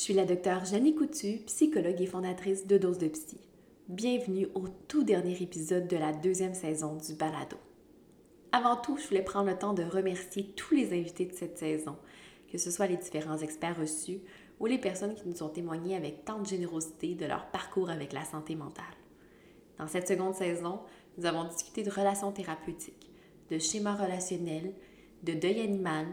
Je suis la docteure Jeannie Coutu, psychologue et fondatrice de Dose de Psy. Bienvenue au tout dernier épisode de la deuxième saison du Balado. Avant tout, je voulais prendre le temps de remercier tous les invités de cette saison, que ce soit les différents experts reçus ou les personnes qui nous ont témoigné avec tant de générosité de leur parcours avec la santé mentale. Dans cette seconde saison, nous avons discuté de relations thérapeutiques, de schémas relationnels, de deuil animal,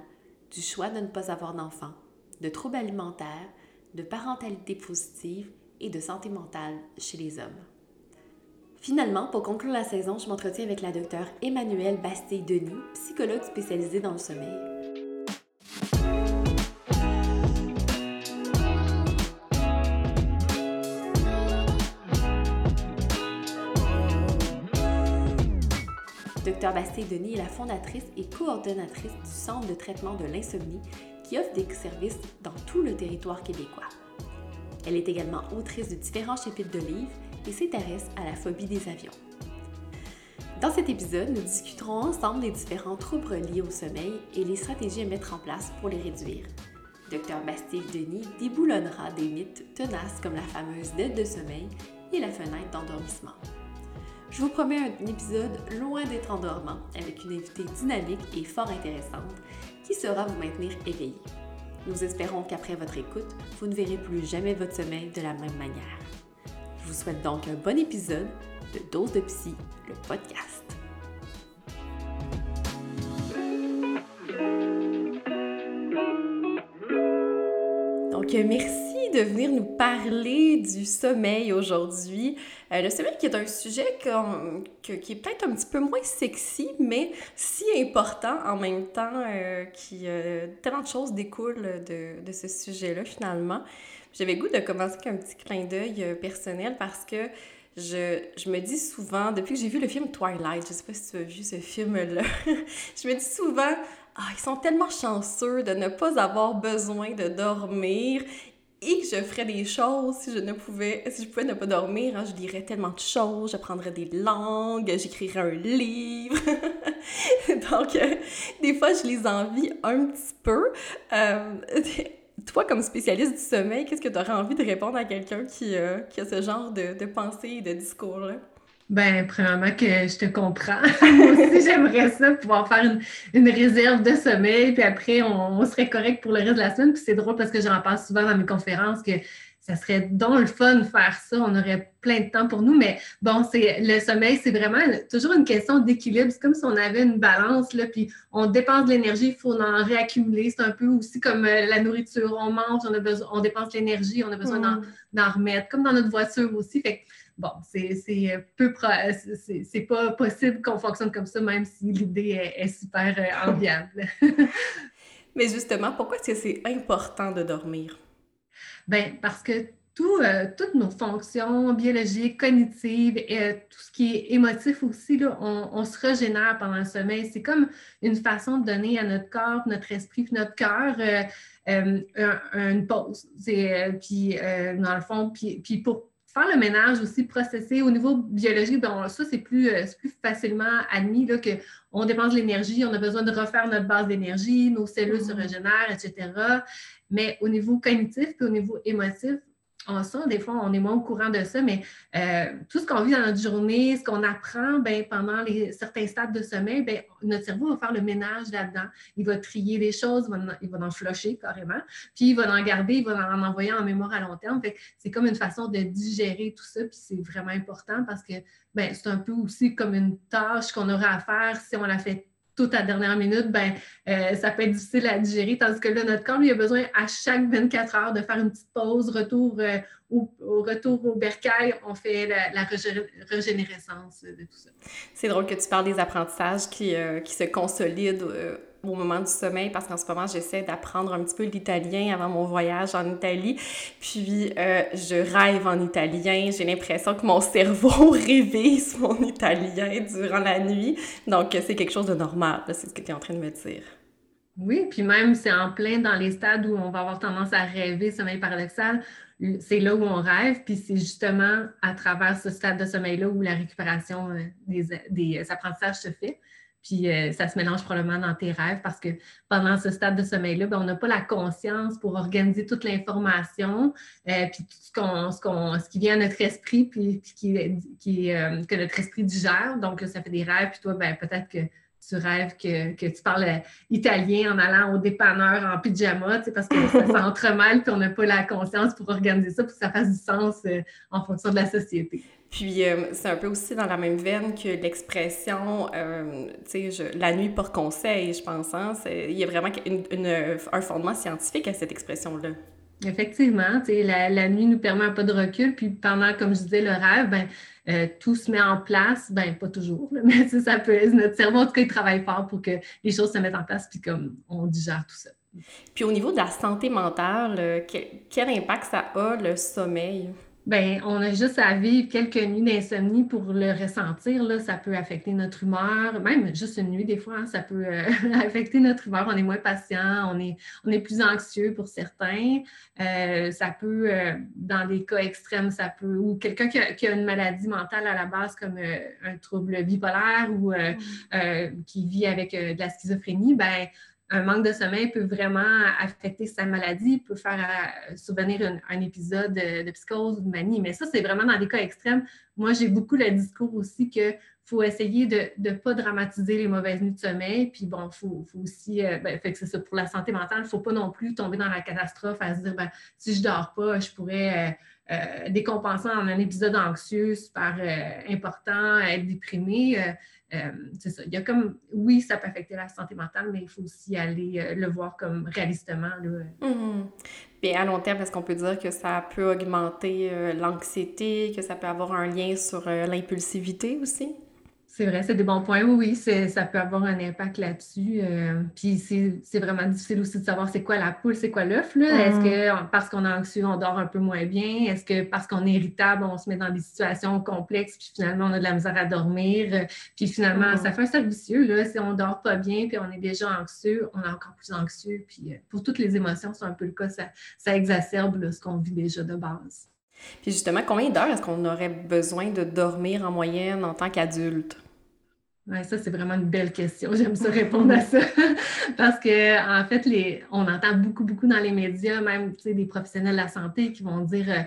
du choix de ne pas avoir d'enfant, de troubles alimentaires, de parentalité positive et de santé mentale chez les hommes. Finalement, pour conclure la saison, je m'entretiens avec la docteure Emmanuelle Bastille-Denis, psychologue spécialisée dans le sommeil. Docteur Bastille-Denis est la fondatrice et coordonnatrice du Centre de traitement de l'insomnie qui offre des services dans tout le territoire québécois. Elle est également autrice de différents chapitres de livres et s'intéresse à la phobie des avions. Dans cet épisode, nous discuterons ensemble des différents troubles liés au sommeil et les stratégies à mettre en place pour les réduire. Dr Bastille Denis déboulonnera des mythes tenaces comme la fameuse dette de sommeil et la fenêtre d'endormissement. Je vous promets un épisode loin d'être endormant avec une invitée dynamique et fort intéressante qui saura vous maintenir éveillé. Nous espérons qu'après votre écoute, vous ne verrez plus jamais votre sommeil de la même manière. Je vous souhaite donc un bon épisode de Dose de Psy, le podcast. Donc, merci de venir nous parler du sommeil aujourd'hui. Euh, le sommeil qui est un sujet qui est peut-être un petit peu moins sexy, mais si important en même temps, euh, qui euh, tellement de choses découlent de, de ce sujet-là finalement. J'avais goût de commencer avec un petit clin d'œil personnel parce que je, je, me dis souvent, depuis que j'ai vu le film Twilight, je sais pas si tu as vu ce film-là, je me dis souvent, ah, ils sont tellement chanceux de ne pas avoir besoin de dormir et que je ferais des choses si je ne pouvais, si je pouvais ne pas dormir, hein, je lirais tellement de choses, j'apprendrais des langues, j'écrirais un livre. Donc, euh, des fois, je les envie un petit peu. Euh, toi, comme spécialiste du sommeil, qu'est-ce que tu aurais envie de répondre à quelqu'un qui, euh, qui, a ce genre de, de pensée et de discours-là? Ben, premièrement, que je te comprends. Moi aussi, j'aimerais ça, pouvoir faire une, une, réserve de sommeil, puis après, on, serait correct pour le reste de la semaine. Puis c'est drôle parce que j'en parle souvent dans mes conférences que ça serait donc le fun de faire ça. On aurait plein de temps pour nous. Mais bon, c'est le sommeil, c'est vraiment toujours une question d'équilibre. C'est comme si on avait une balance, là, puis on dépense de l'énergie, il faut en réaccumuler. C'est un peu aussi comme euh, la nourriture. On mange, on, a besoin, on dépense l'énergie, on a besoin mm. d'en remettre, comme dans notre voiture aussi. Fait bon, c'est peu c'est pas possible qu'on fonctionne comme ça, même si l'idée est, super euh, enviable. Mais justement, pourquoi est-ce que c'est important de dormir? Bien, parce que tout, euh, toutes nos fonctions biologiques, cognitives, et euh, tout ce qui est émotif aussi, là, on, se régénère pendant le sommeil. C'est comme une façon de donner à notre corps, notre esprit, notre cœur une pause. puis, dans le fond, puis, puis pour faire le ménage aussi, processer au niveau biologique, bon, ça, c'est plus, euh, plus facilement admis qu'on dépense de l'énergie, on a besoin de refaire notre base d'énergie, nos cellules se mm-hmm. régénèrent, etc. Mais au niveau cognitif et au niveau émotif, ça, des fois, on est moins au courant de ça, mais euh, tout ce qu'on vit dans notre journée, ce qu'on apprend ben, pendant les, certains stades de sommeil, ben, notre cerveau va faire le ménage là-dedans. Il va trier les choses, il va, en, flusher carrément, puis il va en garder, il va en envoyer en mémoire à long terme. c'est comme une façon de digérer tout ça, puis c'est vraiment important parce que ben, c'est un peu aussi comme une tâche qu'on aura à faire si on la fait tout à dernière minute, ben, euh, ça peut être difficile à digérer. Tandis que là, notre corps, il a besoin à chaque 24 heures de faire une petite pause, retour euh, au, retour au bercail, on fait la, régénérescence de tout ça. C'est drôle que tu parles des apprentissages qui, euh, qui se consolident au moment du sommeil parce qu'en ce moment, j'essaie d'apprendre un petit peu l'italien avant mon voyage en Italie. Puis, euh, je rêve en italien. J'ai l'impression que mon cerveau révise mon italien durant la nuit. Donc, c'est quelque chose de normal. C'est ce que tu es en train de me dire. Oui, puis même, c'est en plein dans les stades où on va avoir tendance à rêver, sommeil paradoxal. C'est là où on rêve, puis c'est justement à travers ce stade de sommeil-là où la récupération euh, des, des apprentissages se fait. Puis euh, ça se mélange probablement dans tes rêves parce que pendant ce stade de sommeil-là, ben, on n'a pas la conscience pour organiser toute l'information, euh, puis tout ce, qu'on, ce, ce, qui vient à notre esprit, puis, qui, qui euh, que notre esprit digère. Donc, ça fait des rêves, puis toi, ben, peut-être que tu rêves que, tu parles italien en allant au dépanneur en pyjama, parce que ça s'entremêle, puis on n'a pas la conscience pour organiser ça, pour que ça fasse du sens en fonction de la société. Puis euh, c'est un peu aussi dans la même veine que l'expression, euh, tu sais, la nuit pour conseil, je pense. Hein? Il y a vraiment un fondement scientifique à cette expression-là. Effectivement, tu sais, la, la, nuit nous permet un pas de recul, puis pendant, comme je disais, le rêve, ben, euh, tout se met en place, ben pas toujours, mais ça peut, notre cerveau, en tout cas, il travaille fort pour que les choses se mettent en place, puis comme on digère tout ça. Puis au niveau de la santé mentale, quel impact ça a le sommeil? Bien, on a juste à vivre quelques nuits d'insomnie pour le ressentir. Là. Ça peut affecter notre humeur, même juste une nuit, des fois, hein, ça peut euh, affecter notre humeur. On est moins patient, on est, on est plus anxieux pour certains. Euh, ça peut, euh, dans des cas extrêmes, ça peut, ou quelqu'un qui, a une maladie mentale à la base, comme un trouble bipolaire ou mmh. qui vit avec de la schizophrénie, ben un manque de sommeil peut vraiment affecter sa maladie, peut faire euh, souvenir un, épisode de, psychose ou de manie. Mais ça, c'est vraiment dans des cas extrêmes. Moi, j'ai beaucoup le discours aussi qu'il faut essayer de ne pas dramatiser les mauvaises nuits de sommeil. Puis bon, il faut, aussi, euh, ben, fait que c'est ça, pour la santé mentale, il ne faut pas non plus tomber dans la catastrophe à se dire, ben, si je ne dors pas, je pourrais... Euh, euh, décompenser en un épisode anxieux super important, être déprimé. Euh, c'est ça. Il y a comme, oui, ça peut affecter la santé mentale, mais il faut aussi aller euh, le voir comme réalistement. Là. Mm-hmm. à long terme, est-ce qu'on peut dire que ça peut augmenter euh, l'anxiété, que ça peut avoir un lien sur l'impulsivité aussi? C'est vrai, c'est des bons points. Oui, oui, ça peut avoir un impact là-dessus. Euh, puis c'est vraiment difficile aussi de savoir c'est quoi la poule, c'est quoi l'œuf. Est-ce que parce qu'on est anxieux, on dort un peu moins bien? Est-ce que parce qu'on est irritable, on se met dans des situations complexes, puis finalement, on a de la misère à dormir? Puis finalement, ça fait un cercle vicieux. Là. Si on ne dort pas bien, puis on est déjà anxieux, on est encore plus anxieux. Puis euh, pour toutes les émotions, c'est un peu le cas. Ça, ça exacerbe ce qu'on vit déjà de base. Puis justement, combien d'heures est-ce qu'on aurait besoin de dormir en moyenne en tant qu'adulte? Oui, ça, c'est vraiment une belle question. J'aime ça répondre à ça. Parce que, en fait, les, on entend beaucoup, beaucoup dans les médias, même des professionnels de la santé qui vont dire euh,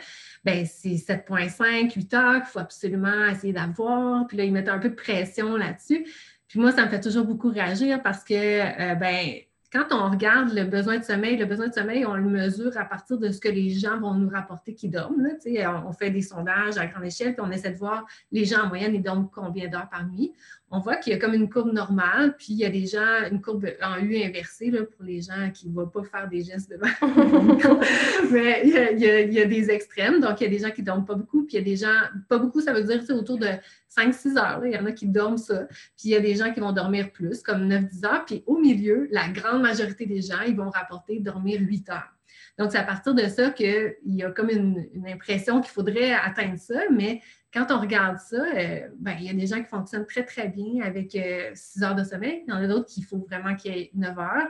ben c'est 7,5, 8 heures qu'il faut absolument essayer d'avoir. Puis là, ils mettent un peu de pression là-dessus. Puis moi, ça me fait toujours beaucoup réagir parce que, euh, ben quand on regarde le besoin de sommeil, le besoin de sommeil, on le mesure à partir de ce que les gens vont nous rapporter qu'ils dorment. Là, on fait des sondages à grande échelle, puis on essaie de voir les gens en moyenne, ils dorment combien d'heures par nuit on voit qu'il y a comme une courbe normale, puis il y a des gens, une courbe en U inversée là, pour les gens qui ne vont pas faire des gestes devant Mais il y, a, des extrêmes, donc il y a des gens qui ne dorment pas beaucoup, puis il y a des gens, pas beaucoup, ça veut dire autour de 5-6 heures. Il y en a qui dorment ça. Puis il y a des gens qui vont dormir plus, comme 9-10 heures. Puis au milieu, la grande majorité des gens, ils vont rapporter dormir 8 heures. Donc, c'est à partir de ça qu'il y a comme une, une impression qu'il faudrait atteindre ça, mais quand on regarde ça, euh, ben, il y a des gens qui fonctionnent très, très bien avec 6 euh, heures de sommeil. Il y en a d'autres qui faut vraiment qu'il y ait 9 heures.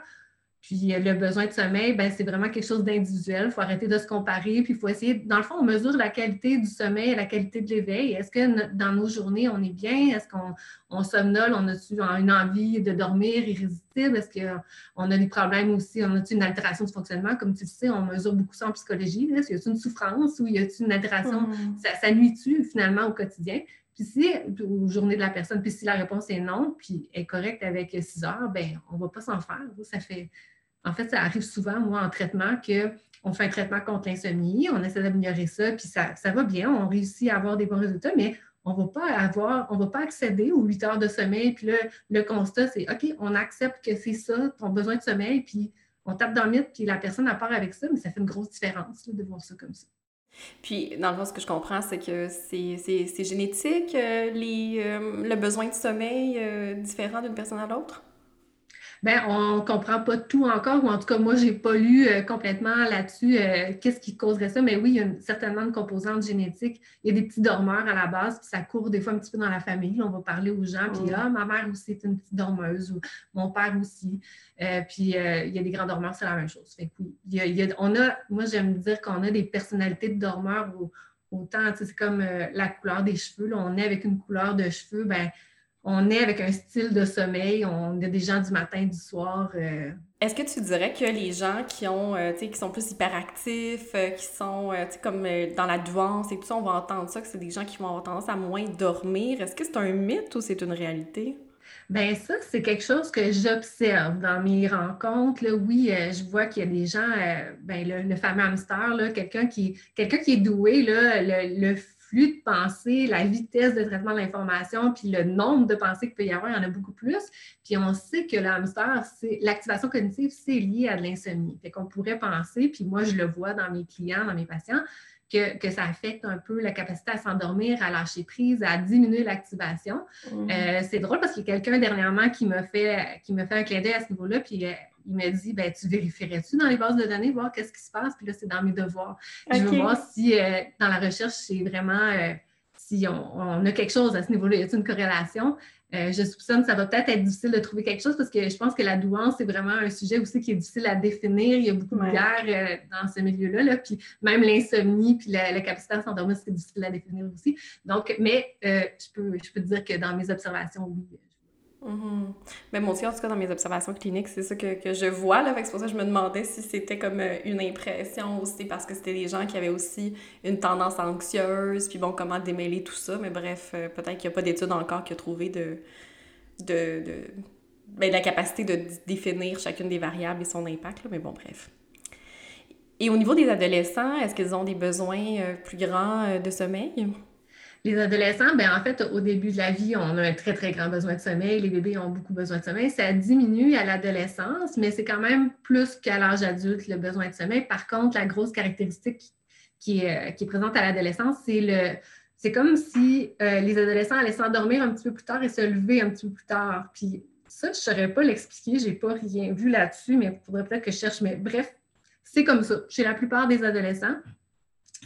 Puis euh, le besoin de sommeil, ben, c'est vraiment quelque chose d'individuel. Il faut arrêter de se comparer. Puis il faut essayer, dans le fond, on mesure la qualité du sommeil et la qualité de l'éveil. Est-ce que dans nos journées, on est bien? Est-ce qu'on on somnole? On a une envie de dormir irrésistible? Est-ce qu'on a des problèmes aussi? On a une altération du fonctionnement? Comme tu le sais, on mesure beaucoup ça en psychologie. Est-ce qu'il y a une souffrance ou y a une altération? Mmh. Ça, ça nuit-tu finalement au quotidien? Puis si, aux journées de la personne, puis si la réponse est non, puis est correcte avec 6 heures, ben on ne va pas s'en faire. Ça fait, en fait, ça arrive souvent, moi, en traitement, qu'on fait un traitement contre l'insomnie, on essaie d'améliorer ça, puis ça, ça, va bien, on réussit à avoir des bons résultats, mais on ne va pas avoir, on va pas accéder aux 8 heures de sommeil. Puis là, le constat, c'est OK, on accepte que c'est ça, ton besoin de sommeil, puis on tape dans le mythe, puis la personne a part avec ça, mais ça fait une grosse différence de voir ça comme ça. Puis, dans le fond, ce que je comprends, c'est que c'est génétique, euh, les, euh, le besoin de sommeil euh, différent d'une personne à l'autre? Ben, on ne comprend pas tout encore, ou en tout cas, moi, je n'ai pas lu euh, complètement là-dessus euh, qu'est-ce qui causerait ça, mais oui, il y a certainement une composante génétique. Il y a des petits dormeurs à la base, puis ça court des fois un petit peu dans la famille. On va parler aux gens, puis ah, ma mère aussi est une petite dormeuse, ou mon père aussi. Euh, puis il y a des grands dormeurs, c'est la même chose. Fait que, on a, moi, j'aime dire qu'on a des personnalités de dormeurs autant, c'est comme la couleur des cheveux. Là, on est avec une couleur de cheveux, ben on est avec un style de sommeil, on a des gens du matin, du soir. Euh. Est-ce que tu dirais que les gens qui ont, euh, qui sont plus hyperactifs, euh, qui sont, comme dans la douance et tout ça, on va entendre ça, que c'est des gens qui vont avoir tendance à moins dormir. Est-ce que c'est un mythe ou c'est une réalité? Ben ça, c'est quelque chose que j'observe dans mes rencontres. Là. Oui, je vois qu'il y a des gens, ben, le, fameux hamster, quelqu'un qui, quelqu'un qui est doué, là, le, le flux de pensée, la vitesse de traitement de l'information, puis le nombre de pensées qu'il peut y avoir, il y en a beaucoup plus. Puis on sait que le hamster, l'activation cognitive, c'est lié à de l'insomnie. Fait qu'on pourrait penser, puis moi je le vois dans mes clients, dans mes patients, que, que, ça affecte un peu la capacité à s'endormir, à lâcher prise, à diminuer l'activation. Mmh. Euh, c'est drôle parce qu'il y a quelqu'un dernièrement qui me fait, qui me fait un clin d'œil à ce niveau-là, puis euh, il m'a dit ben, Tu vérifierais-tu dans les bases de données, voir qu'est-ce qui se passe? Puis là, c'est dans mes devoirs. Je veux voir si euh, dans la recherche, c'est vraiment euh, si on, a quelque chose à ce niveau-là, y a une corrélation? Euh, je soupçonne que ça va peut-être être difficile de trouver quelque chose parce que je pense que la douance, c'est vraiment un sujet aussi qui est difficile à définir. Il y a beaucoup de guerres dans ce milieu-là. Là, puis même l'insomnie, puis la, capacité à s'endormir, c'est difficile à définir aussi. Donc, mais je, peux, je peux te dire que dans mes observations, oui, Mm-hmm. Mais Dieu, en tout cas, dans mes observations cliniques, c'est ça que, que, je vois. C'est pour ça que je me demandais si c'était comme euh, une impression aussi, parce que c'était des gens qui avaient aussi une tendance anxieuse, puis bon, comment démêler tout ça. Mais bref, euh, peut-être qu'il n'y a pas d'études encore qui a trouvé de, de, de ben, la capacité de définir chacune des variables et son impact. Mais bon, bref. Et au niveau des adolescents, est-ce qu'ils ont des besoins euh, plus grands de sommeil? Les adolescents, ben en fait, au début de la vie, on a un très, très grand besoin de sommeil. Les bébés ont beaucoup besoin de sommeil. Ça diminue à l'adolescence, mais c'est quand même plus qu'à l'âge adulte, le besoin de sommeil. Par contre, la grosse caractéristique qui est, euh, est présente à l'adolescence, c'est le, c'est comme si euh, les adolescents allaient s'endormir un petit peu plus tard et se lever un petit peu plus tard. Puis ça, je ne saurais pas l'expliquer, je n'ai pas rien vu là-dessus, mais il faudrait peut-être que je cherche. Mais bref, c'est comme ça. Chez la plupart des adolescents,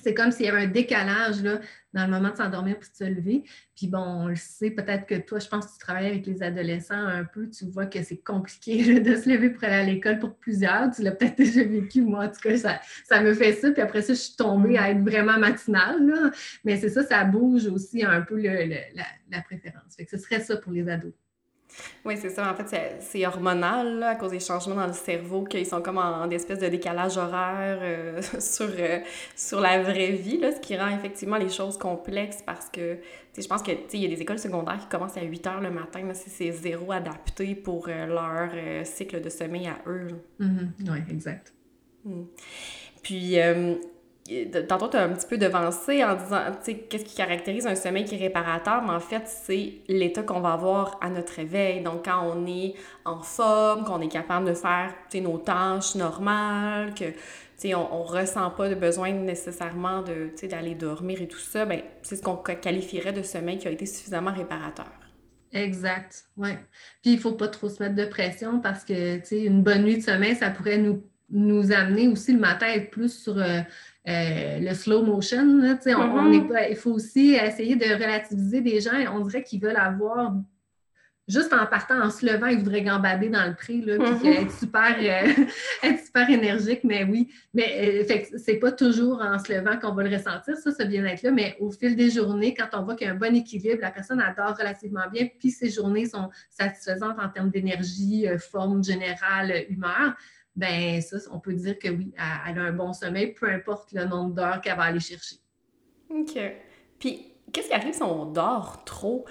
c'est comme s'il y avait un décalage là, dans le moment de s'endormir puis de se lever. Puis bon, on le sait, peut-être que toi, je pense que tu travailles avec les adolescents un peu, tu vois que c'est compliqué de se lever pour aller à l'école pour plusieurs. Tu l'as peut-être déjà vécu, moi, en tout cas, ça, ça, me fait ça. Puis après ça, je suis tombée à être vraiment matinale. Mais c'est ça, ça bouge aussi un peu la, la, préférence. Fait que ce serait ça pour les ados. Oui, c'est ça. En fait, c'est hormonal à cause des changements dans le cerveau, qu'ils sont comme en, espèce de décalage horaire euh, sur, euh, sur la vraie vie, là, ce qui rend effectivement les choses complexes parce que je pense qu'il y a des écoles secondaires qui commencent à 8 heures le matin, mais c'est zéro adapté pour euh, leur cycle de sommeil à eux. Mm-hmm. Oui, exact. Mm. Puis, tantôt, tu as un petit peu devancé en disant, tu sais, qu'est-ce qui caractérise un sommeil qui est réparateur, mais en fait, c'est l'état qu'on va avoir à notre réveil. Donc, quand on est en forme, qu'on est capable de faire, nos tâches normales, que, tu on, on ressent pas de besoin nécessairement de, tu d'aller dormir et tout ça, ben c'est ce qu'on qualifierait de sommeil qui a été suffisamment réparateur. Exact, oui. Puis, il faut pas trop se mettre de pression parce que, tu une bonne nuit de sommeil, ça pourrait nous nous amener aussi le matin à être plus sur euh, euh, le slow motion. Mm-hmm. il faut aussi essayer de relativiser des gens. On dirait qu'ils veulent avoir, juste en partant, en se levant, ils voudraient gambader dans le prix, là, puis mm-hmm. être, super, euh, être super énergique. Mais oui, mais c'est pas toujours en se levant qu'on va le ressentir, ça, ce bien-être-là. Mais au fil des journées, quand on voit qu'il y a un bon équilibre, la personne adore relativement bien, puis ses journées sont satisfaisantes en termes d'énergie, forme générale, humeur ben ça, on peut dire que oui, elle, a un bon sommeil, peu importe le nombre d'heures qu'elle va aller chercher. OK. Puis, qu'est-ce qui arrive si on dort trop?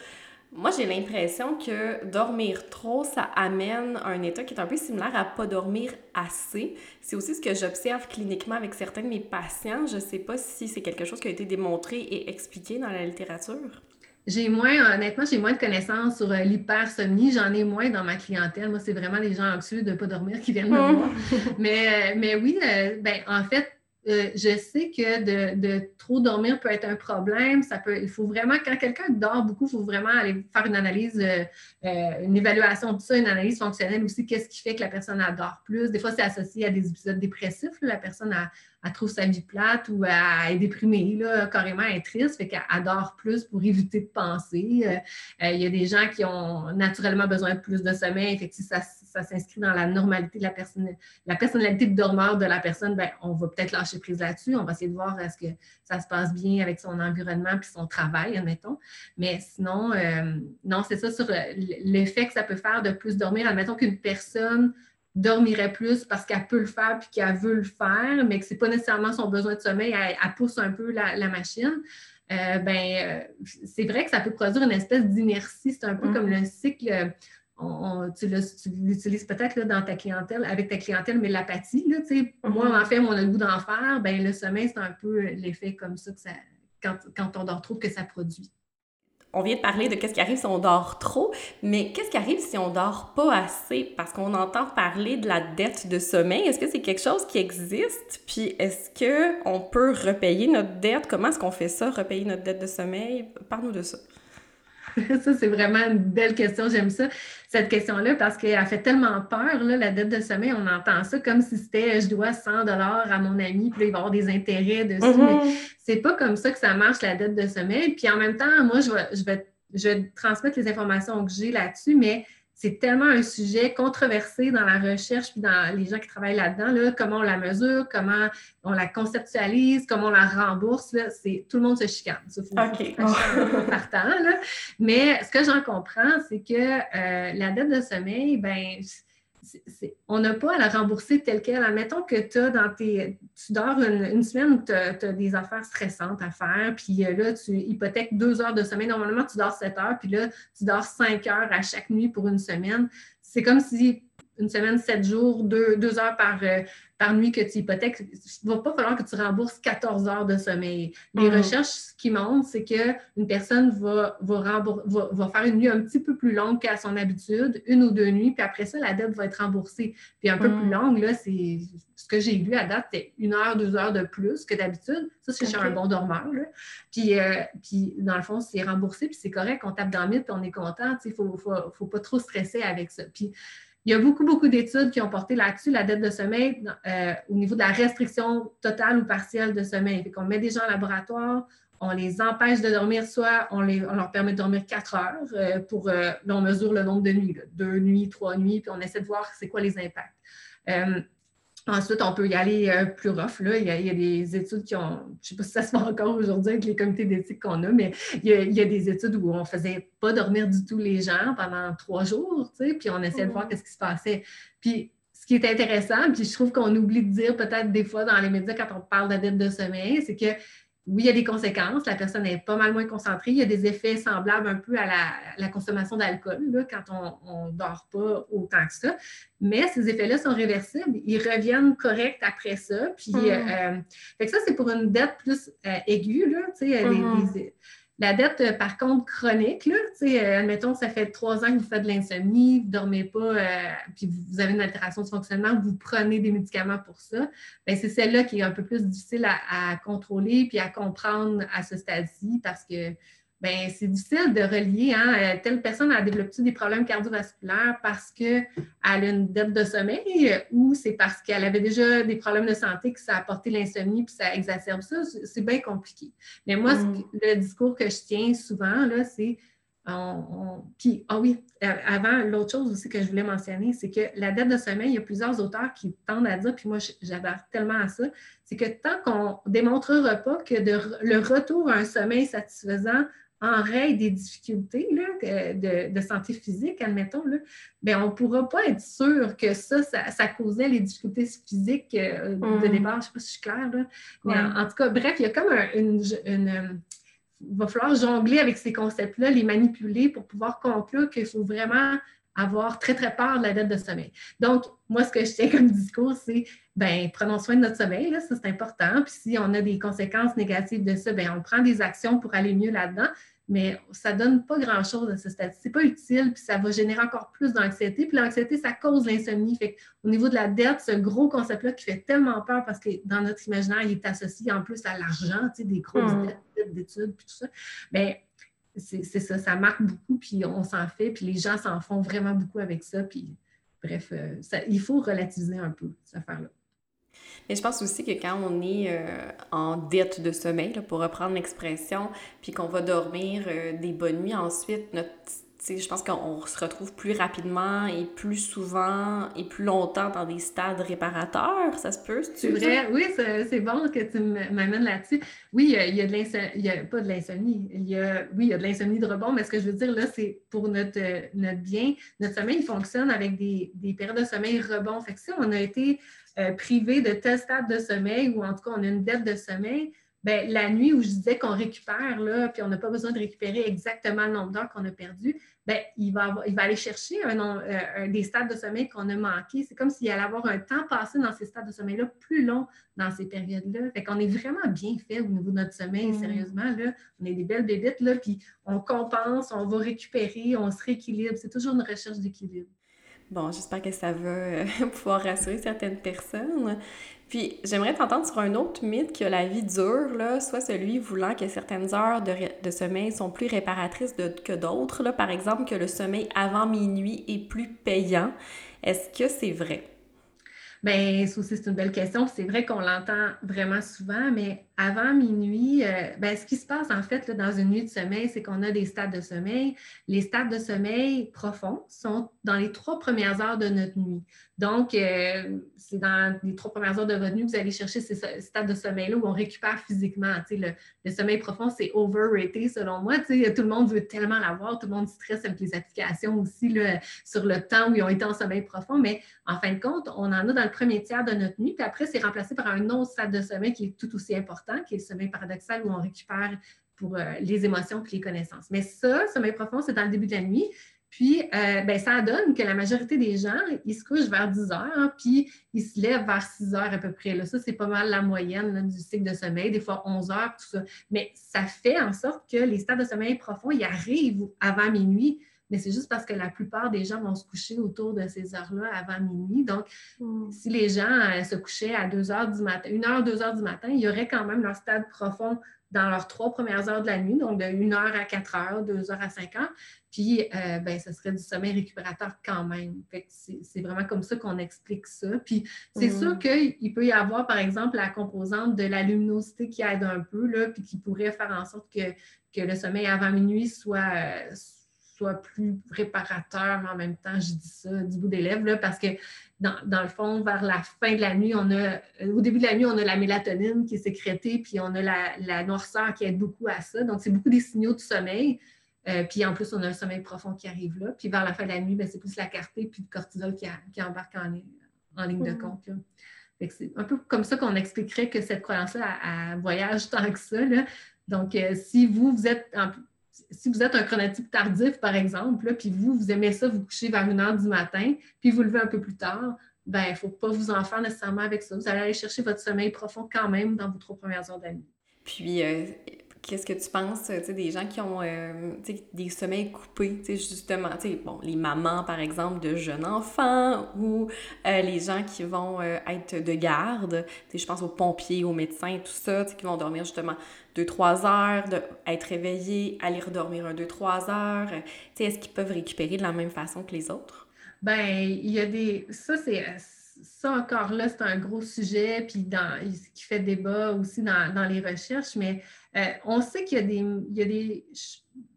Moi, j'ai l'impression que dormir trop, ça amène un état qui est un peu similaire à pas dormir assez. C'est aussi ce que j'observe cliniquement avec certains de mes patients. Je ne sais pas si c'est quelque chose qui a été démontré et expliqué dans la littérature. J'ai moins, honnêtement, j'ai moins de connaissances sur euh, l'hypersomnie. J'en ai moins dans ma clientèle. Moi, c'est vraiment les gens anxieux de ne pas dormir qui viennent me mmh. voir. mais, euh, mais oui, euh, ben, en fait, je sais que de, de, trop dormir peut être un problème. Ça peut, il faut vraiment, quand quelqu'un dort beaucoup, il faut vraiment aller faire une analyse, une évaluation de ça, une analyse fonctionnelle aussi. Qu'est-ce qui fait que la personne adore plus? Des fois, c'est associé à des épisodes dépressifs. La personne a, elle trouve sa vie plate ou elle est déprimée, là, carrément elle est triste, fait qu'elle adore plus pour éviter de penser. Euh, euh, il y a des gens qui ont naturellement besoin de plus de sommeil, fait que ça, s'inscrit dans la normalité de la personne, la personnalité de dormeur de la personne, ben, on va peut-être lâcher lâcher prise là-dessus. On va essayer de voir est-ce que ça se passe bien avec son environnement puis son travail, admettons. Mais sinon, euh, non, c'est ça sur l'effet que ça peut faire de plus dormir. Admettons qu'une personne dormirait plus parce qu'elle peut le faire puis qu'elle veut le faire, mais que ce n'est pas nécessairement son besoin de sommeil, elle, pousse un peu la, machine. Euh, ben, euh, c'est vrai que ça peut produire une espèce d'inertie. C'est un peu comme mm-hmm. le cycle. tu l'utilises peut-être dans ta clientèle, avec ta clientèle, mais l'apathie, là, moi, mm-hmm. en fait, on a le goût d'en faire, ben, le sommeil, c'est un peu l'effet comme ça, que ça quand, quand on dort trop, que ça produit on vient de parler de qu'est-ce qui arrive si on dort trop, mais qu'est-ce qui arrive si on dort pas assez? Parce qu'on entend parler de la dette de sommeil. Est-ce que c'est quelque chose qui existe? Puis est-ce que on peut repayer notre dette? Comment est-ce qu'on fait ça, repayer notre dette de sommeil? Parle-nous de ça. ça, c'est vraiment une belle question. J'aime ça, cette question-là, parce qu'elle fait tellement peur, là, la dette de sommeil. On entend ça comme si c'était je dois 100 à mon ami, puis là, il va y avoir des intérêts dessus. Mm-hmm. c'est pas comme ça que ça marche, la dette de sommeil. Puis en même temps, moi, je vais, je vais, je vais transmettre les informations que j'ai là-dessus, mais c'est tellement un sujet controversé dans la recherche puis dans les gens qui travaillent là-dedans, là, comment on la mesure, comment on la conceptualise, comment on la rembourse, là, c'est, tout le monde se chicane. OK. partant, là. Mais ce que j'en comprends, c'est que euh, la dette de sommeil, ben on n'a pas à la rembourser telle qu'elle. Admettons que tu dans tes. Tu dors une, semaine où tu as, des affaires stressantes à faire, puis euh, là, tu hypothèques deux heures de sommeil. Normalement, tu dors sept heures, puis là, tu dors cinq heures à chaque nuit pour une semaine. C'est comme si une semaine, sept jours, deux, heures par, euh, par nuit que tu hypothèques, il ne va pas falloir que tu rembourses 14 heures de sommeil. Les mm. recherches, qui montrent, c'est qu'une personne va, va, faire une nuit un petit peu plus longue qu'à son habitude, une ou deux nuits, puis après ça, la dette va être remboursée. Puis un peu plus mm. longue, là, c'est ce que j'ai lu à date, c'est une heure, deux heures de plus que d'habitude. Ça, c'est chez un bon dormeur. Puis, euh, puis, dans le fond, c'est remboursé, puis c'est correct, on tape dans le mythe, puis on est content. Il ne faut, faut, faut, pas trop stresser avec ça. Puis, il y a beaucoup, beaucoup d'études qui ont porté là-dessus, la dette de sommeil, euh, au niveau de la restriction totale ou partielle de sommeil. On met des gens en laboratoire, on les empêche de dormir, soit on, les, leur permet de dormir quatre heures euh, pour, euh, on mesure le nombre de nuits, deux nuits, trois nuits, puis on essaie de voir c'est quoi les impacts. Ensuite, on peut y aller euh, plus rough. Là. Il, y a, des études qui ont, je ne sais pas si ça se fait encore aujourd'hui avec les comités d'éthique qu'on a, mais il y, a, des études où on ne faisait pas dormir du tout les gens pendant trois jours, puis on essayait de voir mmh. ce qui se passait. Puis ce qui est intéressant, puis je trouve qu'on oublie de dire peut-être des fois dans les médias quand on parle de la dette de sommeil, c'est que oui, il y a des conséquences. La personne est pas mal moins concentrée. Il y a des effets semblables un peu à la, consommation d'alcool quand on ne dort pas autant que ça. Mais ces effets-là sont réversibles. Ils reviennent corrects après ça. Puis, hmm. euh, fait que ça, c'est pour une dette plus euh, aiguë. Là, mm la dette, euh, par contre, chronique, là, euh, admettons, ça fait trois ans que vous faites de l'insomnie, vous ne dormez pas, euh, puis vous avez une altération de fonctionnement, vous prenez des médicaments pour ça, ben, c'est celle-là qui est un peu plus difficile à, à, contrôler puis à comprendre à ce stade-ci parce que ben c'est difficile de relier. Hein, euh, telle personne a développé des problèmes cardiovasculaires parce qu'elle a une dette de sommeil ou c'est parce qu'elle avait déjà des problèmes de santé que ça a apporté l'insomnie puis ça exacerbe ça? C'est bien compliqué. Mais moi, mm. le discours que je tiens souvent, là, c'est Puis, ah oui, euh, avant, l'autre chose aussi que je voulais mentionner, c'est que la dette de sommeil, il y a plusieurs auteurs qui tendent à dire, puis moi, j'adore tellement à ça, c'est que tant qu'on ne démontrera pas que le retour à un sommeil satisfaisant en règle des difficultés de, santé physique, admettons, là, bien, on ne pourra pas être sûr que ça, ça, causait les difficultés physiques euh, de mm. départ. Je ne sais pas si je suis claire. Mais en, tout cas, bref, il y a comme une, il va falloir jongler avec ces concepts-là, les manipuler pour pouvoir conclure qu'il faut vraiment avoir très, très peur de la dette de sommeil. Donc, moi, ce que je tiens comme discours, c'est, ben prenons soin de notre sommeil, là, ça c'est important. Puis si on a des conséquences négatives de ça, ben on prend des actions pour aller mieux là-dedans mais ça ne donne pas grand-chose à ce stade. Ce n'est pas utile, puis ça va générer encore plus d'anxiété. Puis l'anxiété, ça cause l'insomnie. Fait au niveau de la dette, ce gros concept-là qui fait tellement peur parce que dans notre imaginaire, il est associé en plus à l'argent, tu sais, des grosses hmm. dettes d'études, puis tout ça. Mais c'est ça, ça marque beaucoup, puis on s'en fait, puis les gens s'en font vraiment beaucoup avec ça. Puis bref, euh, il faut relativiser un peu cette affaire-là. Mais je pense aussi que quand on est euh, en dette de sommeil, pour reprendre l'expression, puis qu'on va dormir euh, des bonnes nuits ensuite, notre je pense qu'on se retrouve plus rapidement et plus souvent et plus longtemps dans des stades réparateurs, ça se peut? C'est vrai, oui, c'est bon que tu m'amènes là-dessus. Oui, il y a de l'insomnie, il y a pas de l'insomnie, il y a, oui, il y a de l'insomnie de rebond, mais ce que je veux dire là, c'est pour notre, notre bien, notre sommeil fonctionne avec des, des périodes de sommeil rebond. Fait que si on a été euh, privé de tel stade de sommeil ou en tout cas on a une dette de sommeil, Bien, la nuit où je disais qu'on récupère, là, puis on n'a pas besoin de récupérer exactement le nombre d'heures qu'on a perdu, bien, il, va il va aller chercher un, euh, des stades de sommeil qu'on a manqués. C'est comme s'il allait avoir un temps passé dans ces stades de sommeil-là plus long dans ces périodes-là. Fait qu'on est vraiment bien fait au niveau de notre sommeil, mmh. sérieusement. Là. On est des belles bébites, là, puis on compense, on va récupérer, on se rééquilibre. C'est toujours une recherche d'équilibre. Bon, j'espère que ça va euh, pouvoir rassurer certaines personnes. Puis, j'aimerais t'entendre sur un autre mythe que la vie dure, là, soit celui voulant que certaines heures de, de sommeil sont plus réparatrices que d'autres. Par exemple, que le sommeil avant minuit est plus payant. Est-ce que c'est vrai? Bien, ça aussi, c'est une belle question. C'est vrai qu'on l'entend vraiment souvent, mais avant minuit, euh, ben, ce qui se passe en fait dans une nuit de sommeil, c'est qu'on a des stades de sommeil. Les stades de sommeil profonds sont dans les trois premières heures de notre nuit. Donc, euh, c'est dans les trois premières heures de votre nuit que vous allez chercher ces stades de sommeil-là où on récupère physiquement. Le, le, sommeil profond, c'est overrated selon moi. tout le monde veut tellement l'avoir, tout le monde stresse avec les applications aussi sur le temps où ils ont été en sommeil profond, mais en fin de compte, on en a dans le premier tiers de notre nuit, puis après, c'est remplacé par un autre stade de sommeil qui est tout aussi important, qui est le sommeil paradoxal où on récupère pour euh, les émotions et les connaissances. Mais ça, sommeil profond, c'est dans le début de la nuit. Puis, euh, ben, ça donne que la majorité des gens, ils se couchent vers 10 heures, puis ils se lèvent vers 6 heures à peu près. Là. Ça, c'est pas mal la moyenne du cycle de sommeil, des fois 11 heures, tout ça. Mais ça fait en sorte que les stades de sommeil profonds, ils arrivent avant minuit, mais c'est juste parce que la plupart des gens vont se coucher autour de ces heures-là avant minuit. Donc, mm. si les gens euh, se couchaient à 2 heures du matin, 1 heure, 2 heures du matin, il y aurait quand même leur stade profond dans leurs trois premières heures de la nuit, donc de 1 heure à 4 heures, 2 heures à 5 heures. Puis, euh, ben, ce serait du sommeil récupérateur quand même. c'est vraiment comme ça qu'on explique ça. Puis, c'est mm. sûr qu'il peut y avoir, par exemple, la composante de la luminosité qui aide un peu, là, puis qui pourrait faire en sorte que, que le sommeil avant minuit soit, soit plus réparateur, mais en même temps, je dis ça du bout des lèvres, parce que dans, le fond, vers la fin de la nuit, on a, au début de la nuit, on a la mélatonine qui est sécrétée, puis on a la, noirceur qui aide beaucoup à ça. Donc, c'est beaucoup des signaux de sommeil. Euh, puis en plus, on a un sommeil profond qui arrive là. Puis vers la fin de la nuit, ben, c'est plus la clarté puis le cortisol qui, embarque en, ligne de mm. compte. C'est un peu comme ça qu'on expliquerait que cette croyance-là voyage tant que ça. Donc, euh, si vous, vous êtes si vous êtes un chronotype tardif, par exemple, puis vous, vous aimez ça, vous couchez vers une heure du matin, puis vous levez un peu plus tard, ben il ne faut pas vous en faire nécessairement avec ça. Vous allez aller chercher votre sommeil profond quand même dans vos trois premières heures de nuit. Puis, euh, qu'est-ce que tu penses, des gens qui ont euh, des sommeils coupés, justement, bon, les mamans, par exemple, de jeunes enfants ou euh, les gens qui vont être de garde, je pense aux pompiers, aux médecins, tout ça, qui vont dormir justement 2-3 heures, être réveillés, aller redormir un 2-3 heures? Est-ce qu'ils peuvent récupérer de la même façon que les autres? Ben, il y a des. Ça, c'est. Ça encore là, c'est un gros sujet, puis dans, qui fait débat aussi dans, les recherches, mais euh, on sait qu'il y a des, il y a des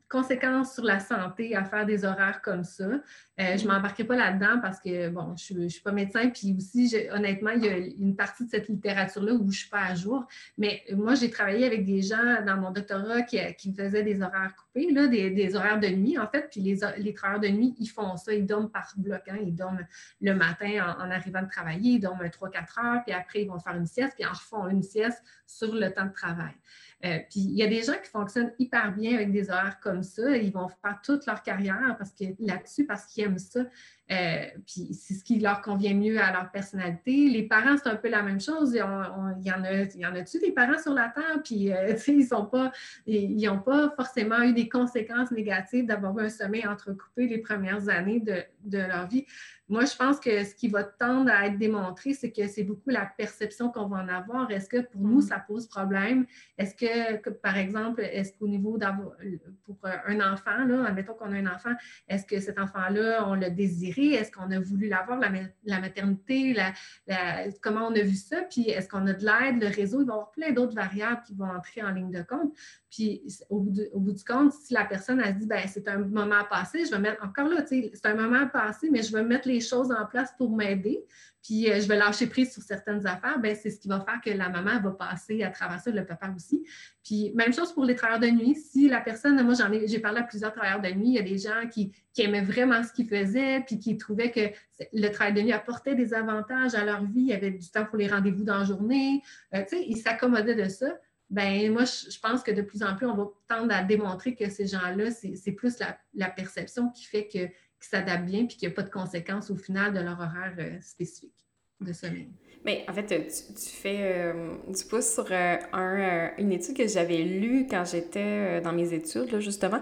conséquences sur la santé à faire des horaires comme ça. Euh, je ne mm-hmm. m'embarquerai pas là-dedans parce que, bon, je ne suis pas médecin, puis aussi, honnêtement, il y a une partie de cette littérature-là où je ne suis pas à jour. Mais moi, j'ai travaillé avec des gens dans mon doctorat qui, qui faisaient des horaires coupés, là, des, horaires de nuit, en fait. Puis les, les travailleurs de nuit, ils font ça, ils dorment par bloc. Hein. Ils dorment le matin en, arrivant de travailler, ils dorment 3-4 heures, puis après, ils vont faire une sieste, puis ils en refont une sieste sur le temps de travail. Euh, puis il y a des gens qui fonctionnent hyper bien avec des horaires comme ça. Ils vont faire toute leur carrière parce que là-dessus, parce qu'ils aiment ça. Euh, puis c'est ce qui leur convient mieux à leur personnalité. Les parents, c'est un peu la même chose. Il y en a, y en a-tu des parents sur la terre, puis euh, ils sont pas, ils n'ont pas forcément eu des conséquences négatives d'avoir eu un sommeil entrecoupé les premières années de, de leur vie. Moi, je pense que ce qui va tendre à être démontré, c'est que c'est beaucoup la perception qu'on va en avoir. Est-ce que pour nous, mm. ça pose problème? Est-ce que, par exemple, est-ce qu'au niveau d'avoir, pour un enfant, là, admettons qu'on a un enfant, est-ce que cet enfant-là, on l'a désiré? Est-ce qu'on a voulu l'avoir, la, la maternité? La, comment on a vu ça? Puis est-ce qu'on a de l'aide, le réseau? Il va y avoir plein d'autres variables qui vont entrer en ligne de compte. Puis au bout, du compte, si la personne a dit, ben c'est un moment à passer, je vais mettre, encore là, c'est un moment à passer, mais je vais mettre les choses en place pour m'aider puis euh, je vais lâcher prise sur certaines affaires, ben c'est ce qui va faire que la maman va passer à travers ça, le papa aussi. Puis même chose pour les travailleurs de nuit. Si la personne, moi j'en ai, j'ai parlé à plusieurs travailleurs de nuit, il y a des gens qui, aimaient vraiment ce qu'ils faisaient, puis qui trouvaient que le travail de nuit apportait des avantages à leur vie, il y avait du temps pour les rendez-vous dans la journée, euh, tu sais, ils s'accommodaient de ça. Ben moi, je, pense que de plus en plus, on va tendre à démontrer que ces gens-là, c'est, plus la, perception qui fait que qui s'adaptent bien puis qu'il n'y a pas de conséquences au final de leur horaire euh, spécifique de sommeil. Mais en fait, tu, fais euh, du pouce sur euh, un, une étude que j'avais lue quand j'étais dans mes études, là, justement,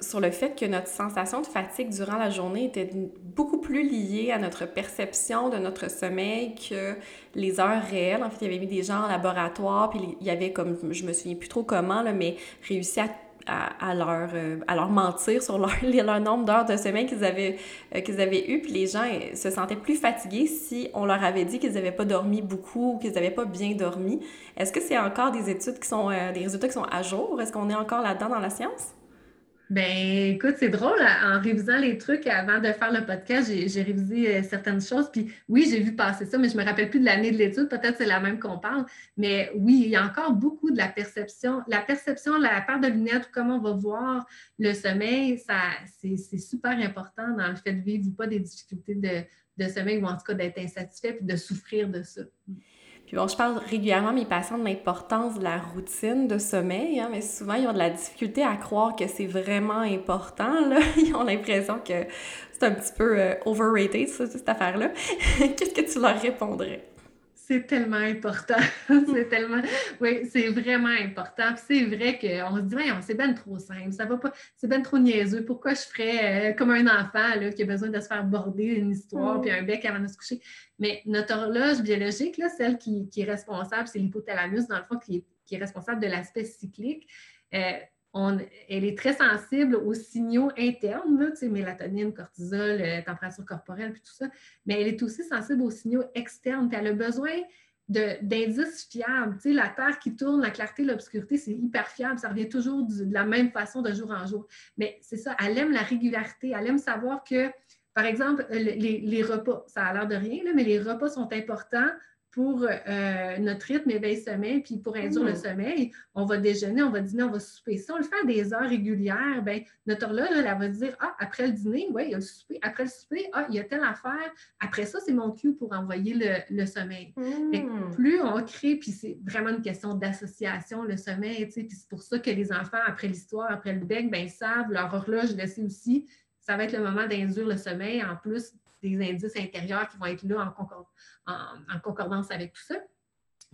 sur le fait que notre sensation de fatigue durant la journée était beaucoup plus liée à notre perception de notre sommeil que les heures réelles. En fait, il y avait mis des gens en laboratoire, puis il y avait comme, je me souviens plus trop comment, là, mais réussi à à, leur, euh, à leur mentir sur leur, leur nombre d'heures de sommeil qu'ils avaient, euh, qu'ils avaient eu. Puis les gens euh, se sentaient plus fatigués si on leur avait dit qu'ils n'avaient pas dormi beaucoup ou qu'ils n'avaient pas bien dormi. Est-ce que c'est encore des études qui sont, des résultats qui sont à jour? Est-ce qu'on est encore là-dedans dans la science? Ben, écoute, c'est drôle. En révisant les trucs avant de faire le podcast, j'ai révisé euh, certaines choses. Puis oui, j'ai vu passer ça, mais je ne me rappelle plus de l'année de l'étude. Peut-être c'est la même qu'on parle. Mais oui, il y a encore beaucoup de la perception. La perception, la part de lunettes, comment on va voir le sommeil, ça, c'est super important dans le fait de vivre ou pas des difficultés de, de sommeil ou en tout cas d'être insatisfait puis de souffrir de ça. Puis bon, je parle régulièrement à mes patients de l'importance de la routine de sommeil, hein, mais souvent, ils ont de la difficulté à croire que c'est vraiment important. Là. Ils ont l'impression que c'est un petit peu euh, overrated, cette affaire-là. Qu'est-ce que tu leur répondrais? C'est tellement important. c'est tellement. Oui, c'est vraiment important. c'est vrai qu'on se dit, c'est bien trop simple. Ça va pas. C'est bien trop niaiseux. Pourquoi je ferais euh, comme un enfant là, qui a besoin de se faire border une histoire mm. puis un bec avant de se coucher? Mais notre horloge biologique, là, celle qui, est responsable, c'est l'hypothalamus, dans le fond, qui est, responsable de l'aspect cyclique. Euh, elle est très sensible aux signaux internes, là, mélatonine, cortisol, euh, température corporelle, puis tout ça, mais elle est aussi sensible aux signaux externes. elle a besoin d'indices fiables. la Terre qui tourne, la clarté, l'obscurité, c'est hyper fiable. Ça revient toujours de la même façon de jour en jour. Mais c'est ça, elle aime la régularité. Elle aime savoir que, par exemple, les, repas, ça a l'air de rien, mais les repas sont importants pour euh, notre rythme éveil-sommeil, puis pour induire le mmh. sommeil, on va déjeuner, on va dîner, on va souper. Si on le fait à des heures régulières, bien, notre horloge, elle, va dire Ah, après le dîner, oui, il y a le souper. Après le souper, ah, il y a telle affaire. Après ça, c'est mon cue pour envoyer le, sommeil. Mmh. Plus on crée, puis c'est vraiment une question d'association, le sommeil, tu sais, puis c'est pour ça que les enfants, après l'histoire, après le bec, bien, ils savent, leur horloge le sait aussi. Ça va être le moment d'induire le sommeil. En plus, des indices intérieurs qui vont être là en, concordance avec tout ça.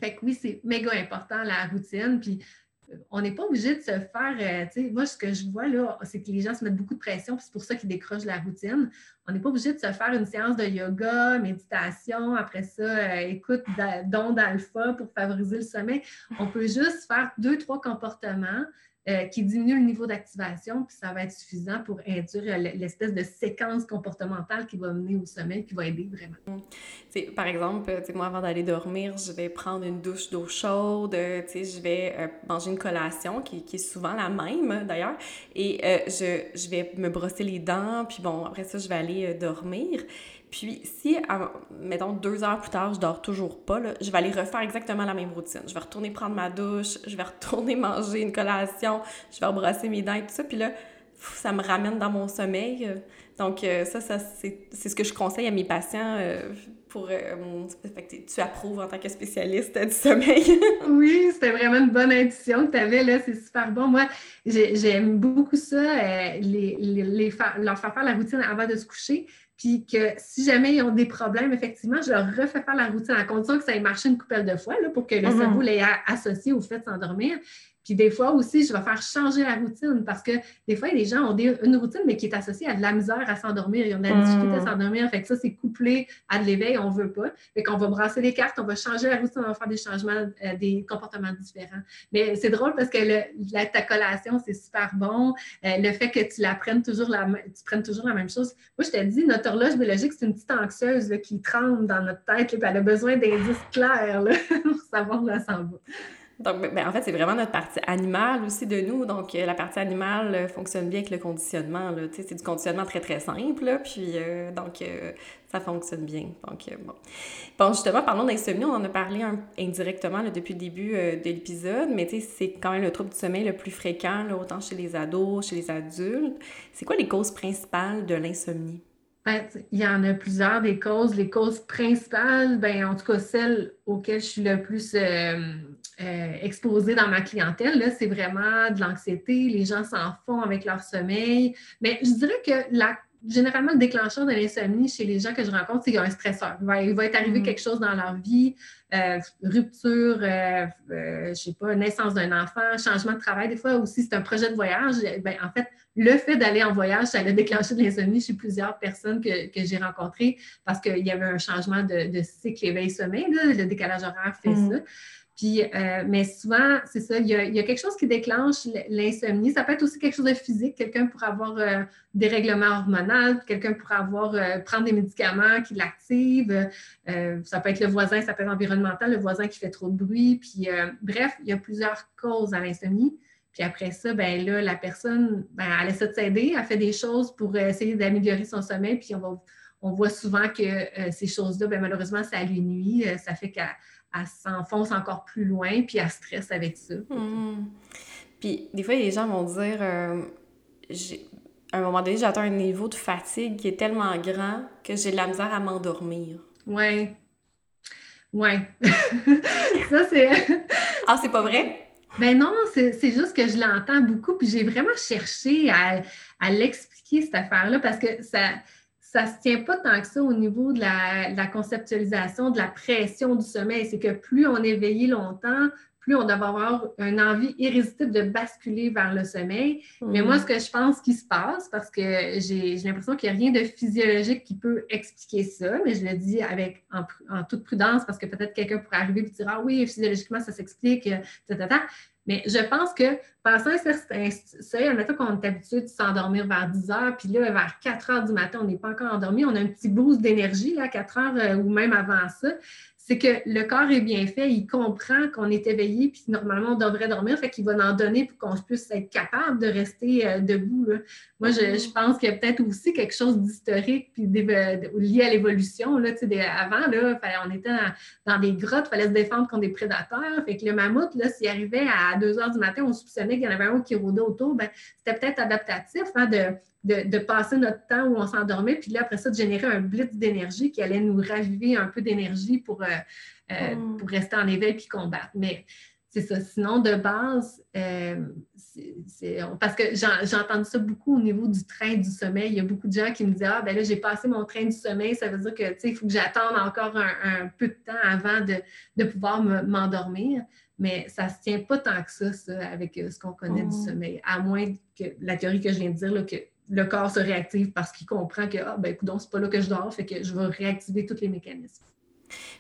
Fait que oui, c'est méga important la routine. Puis euh, on n'est pas obligé de se faire, euh, tu moi, ce que je vois là, c'est que les gens se mettent beaucoup de pression, puis c'est pour ça qu'ils décrochent la routine. On n'est pas obligé de se faire une séance de yoga, méditation, après ça, euh, écoute d'onde alpha pour favoriser le sommeil. On peut juste faire deux, trois comportements euh, qui diminue le niveau d'activation, puis ça va être suffisant pour induire l'espèce de séquence comportementale qui va mener au sommeil, qui va aider vraiment. Par exemple, moi, avant d'aller dormir, je vais prendre une douche d'eau chaude, je vais euh, manger une collation qui, est souvent la même d'ailleurs, et euh, je, je, vais me brosser les dents, puis bon, après ça, je vais aller dormir. Puis si, mettons, deux heures plus tard, je dors toujours pas, là, je vais aller refaire exactement la même routine. Je vais retourner prendre ma douche, je vais retourner manger une collation, je vais rebrasser mes dents et tout ça. Puis là, ça me ramène dans mon sommeil. Donc euh, ça, ça c'est ce que je conseille à mes patients euh, pour... Euh, tu approuves en tant que spécialiste du sommeil. oui, c'était vraiment une bonne intuition que tu avais, là. C'est super bon. Moi, j'aime beaucoup ça, les, les, leur faire faire la routine avant de se coucher puis que si jamais ils ont des problèmes, effectivement, je leur refais faire la routine à condition que ça ait marché une couple de fois là, pour que le mm-hmm. cerveau l'ait associé au fait de s'endormir. Puis des fois aussi, je vais faire changer la routine parce que des fois, les gens ont une routine, mais qui est associée à de la misère à s'endormir. Ils ont de la difficulté à mm. s'endormir. Fait que ça, c'est couplé à de l'éveil, on ne veut pas. Fait qu'on va brasser les cartes, on va changer la routine, on va faire des changements, euh, des comportements différents. Mais c'est drôle parce que la, ta collation, c'est super bon. Euh, le fait que tu la prennes toujours la, tu prennes toujours la même chose. Moi, je te dis, notre horloge biologique, c'est une petite anxieuse qui tremble dans notre tête. Là, puis elle a besoin d'indices clairs pour savoir où elle s'en va. Donc, en fait, c'est vraiment notre partie animale aussi de nous. Donc, euh, la partie animale euh, fonctionne bien avec le conditionnement. C'est du conditionnement très, très simple. puis, euh, donc, ça fonctionne bien. Donc, bon. Bon, justement, parlons d'insomnie. On en a parlé indirectement depuis le début de l'épisode. Mais, tu sais, c'est quand même le trouble du sommeil le plus fréquent, autant chez les ados, chez les adultes. C'est quoi les causes principales de l'insomnie? Ben, il y en a plusieurs des causes. Les causes principales, ben, en tout cas celles auxquelles je suis le plus exposé dans ma clientèle, c'est vraiment de l'anxiété. Les gens s'en font avec leur sommeil. Mais je dirais que la, généralement, le déclencheur de l'insomnie chez les gens que je rencontre, c'est qu'il y a un stresseur. Il va, être arrivé mm. quelque chose dans leur vie, euh, rupture, euh, je ne sais pas, naissance d'un enfant, changement de travail. Des fois aussi, c'est un projet de voyage. Ben, en fait, le fait d'aller en voyage, ça a déclenché de l'insomnie chez plusieurs personnes que, j'ai rencontrées parce qu'il y avait un changement de, cycle éveil-sommeil. Le décalage horaire fait mm. ça. Puis, euh, mais souvent, c'est ça, il y, a, quelque chose qui déclenche l'insomnie. Ça peut être aussi quelque chose de physique. Quelqu'un pourrait avoir euh, des règlements hormonaux, quelqu'un pourrait avoir euh, prendre des médicaments qui l'activent. ça peut être le voisin, ça peut être environnemental, le voisin qui fait trop de bruit. Puis, bref, il y a plusieurs causes à l'insomnie. Puis après ça, ben là, la personne, ben, elle essaie de s'aider, elle fait des choses pour essayer d'améliorer son sommeil. Puis on, va, on voit souvent que ces choses-là, ben, malheureusement, ça lui nuit. ça fait qu'elle elle s'enfonce encore plus loin, puis elle stresse avec ça. Hmm. Puis des fois, les gens vont dire, euh, à un moment donné, j'atteins un niveau de fatigue qui est tellement grand que j'ai de la misère à m'endormir. Oui. Oui. ça, c'est... ah, c'est pas vrai? Ben non, c'est juste que je l'entends beaucoup, puis j'ai vraiment cherché à, à l'expliquer, cette affaire-là, parce que ça ça ne se tient pas tant que ça au niveau de la, conceptualisation, de la pression du sommeil. C'est que plus on est veillé longtemps, plus on doit avoir une envie irrésistible de basculer vers le sommeil. Mais moi, ce que je pense qui se passe, parce que j'ai l'impression qu'il n'y a rien de physiologique qui peut expliquer ça, mais je le dis avec en, toute prudence parce que peut-être quelqu'un pourrait arriver et dire Ah oui, physiologiquement, ça s'explique, etc. Mais je pense que passant un certain seuil, admettons qu'on est habitué de s'endormir vers 10 heures, puis là, vers 4 heures du matin, on n'est pas encore endormi, on a un petit boost d'énergie, là, 4 heures euh, ou même avant ça c'est que le corps est bien fait, il comprend qu'on est éveillé, puis normalement, on devrait dormir, fait qu'il va en donner pour qu'on puisse être capable de rester euh, debout. Moi, je, pense qu'il y a peut-être aussi quelque chose d'historique, puis lié à l'évolution. Là, avant, là, on était dans, des grottes, il fallait se défendre contre des prédateurs. Fait que le mammouth, s'il arrivait à 2 heures du matin, on soupçonnait qu'il y en avait un qui rôdait autour, ben, c'était peut-être adaptatif hein, de de, passer notre temps où on s'endormait, puis là, après ça, de générer un blitz d'énergie qui allait nous raviver un peu d'énergie pour, euh, euh, mm. pour rester en éveil puis combattre. Mais c'est ça. Sinon, de base, euh, parce que j'ai entendu ça beaucoup au niveau du train du sommeil. Il y a beaucoup de gens qui me disent Ah, ben là, j'ai passé mon train du sommeil, ça veut dire que, tu sais, il faut que j'attende encore un, peu de temps avant de, pouvoir m'endormir. Mais ça ne se tient pas tant que ça, ça avec ce qu'on connaît du mm. sommeil, à moins que la théorie que je viens de dire, là, que le corps se réactive parce qu'il comprend que, ah, ben, écoute, c'est pas là que je dors, fait que je vais réactiver tous les mécanismes.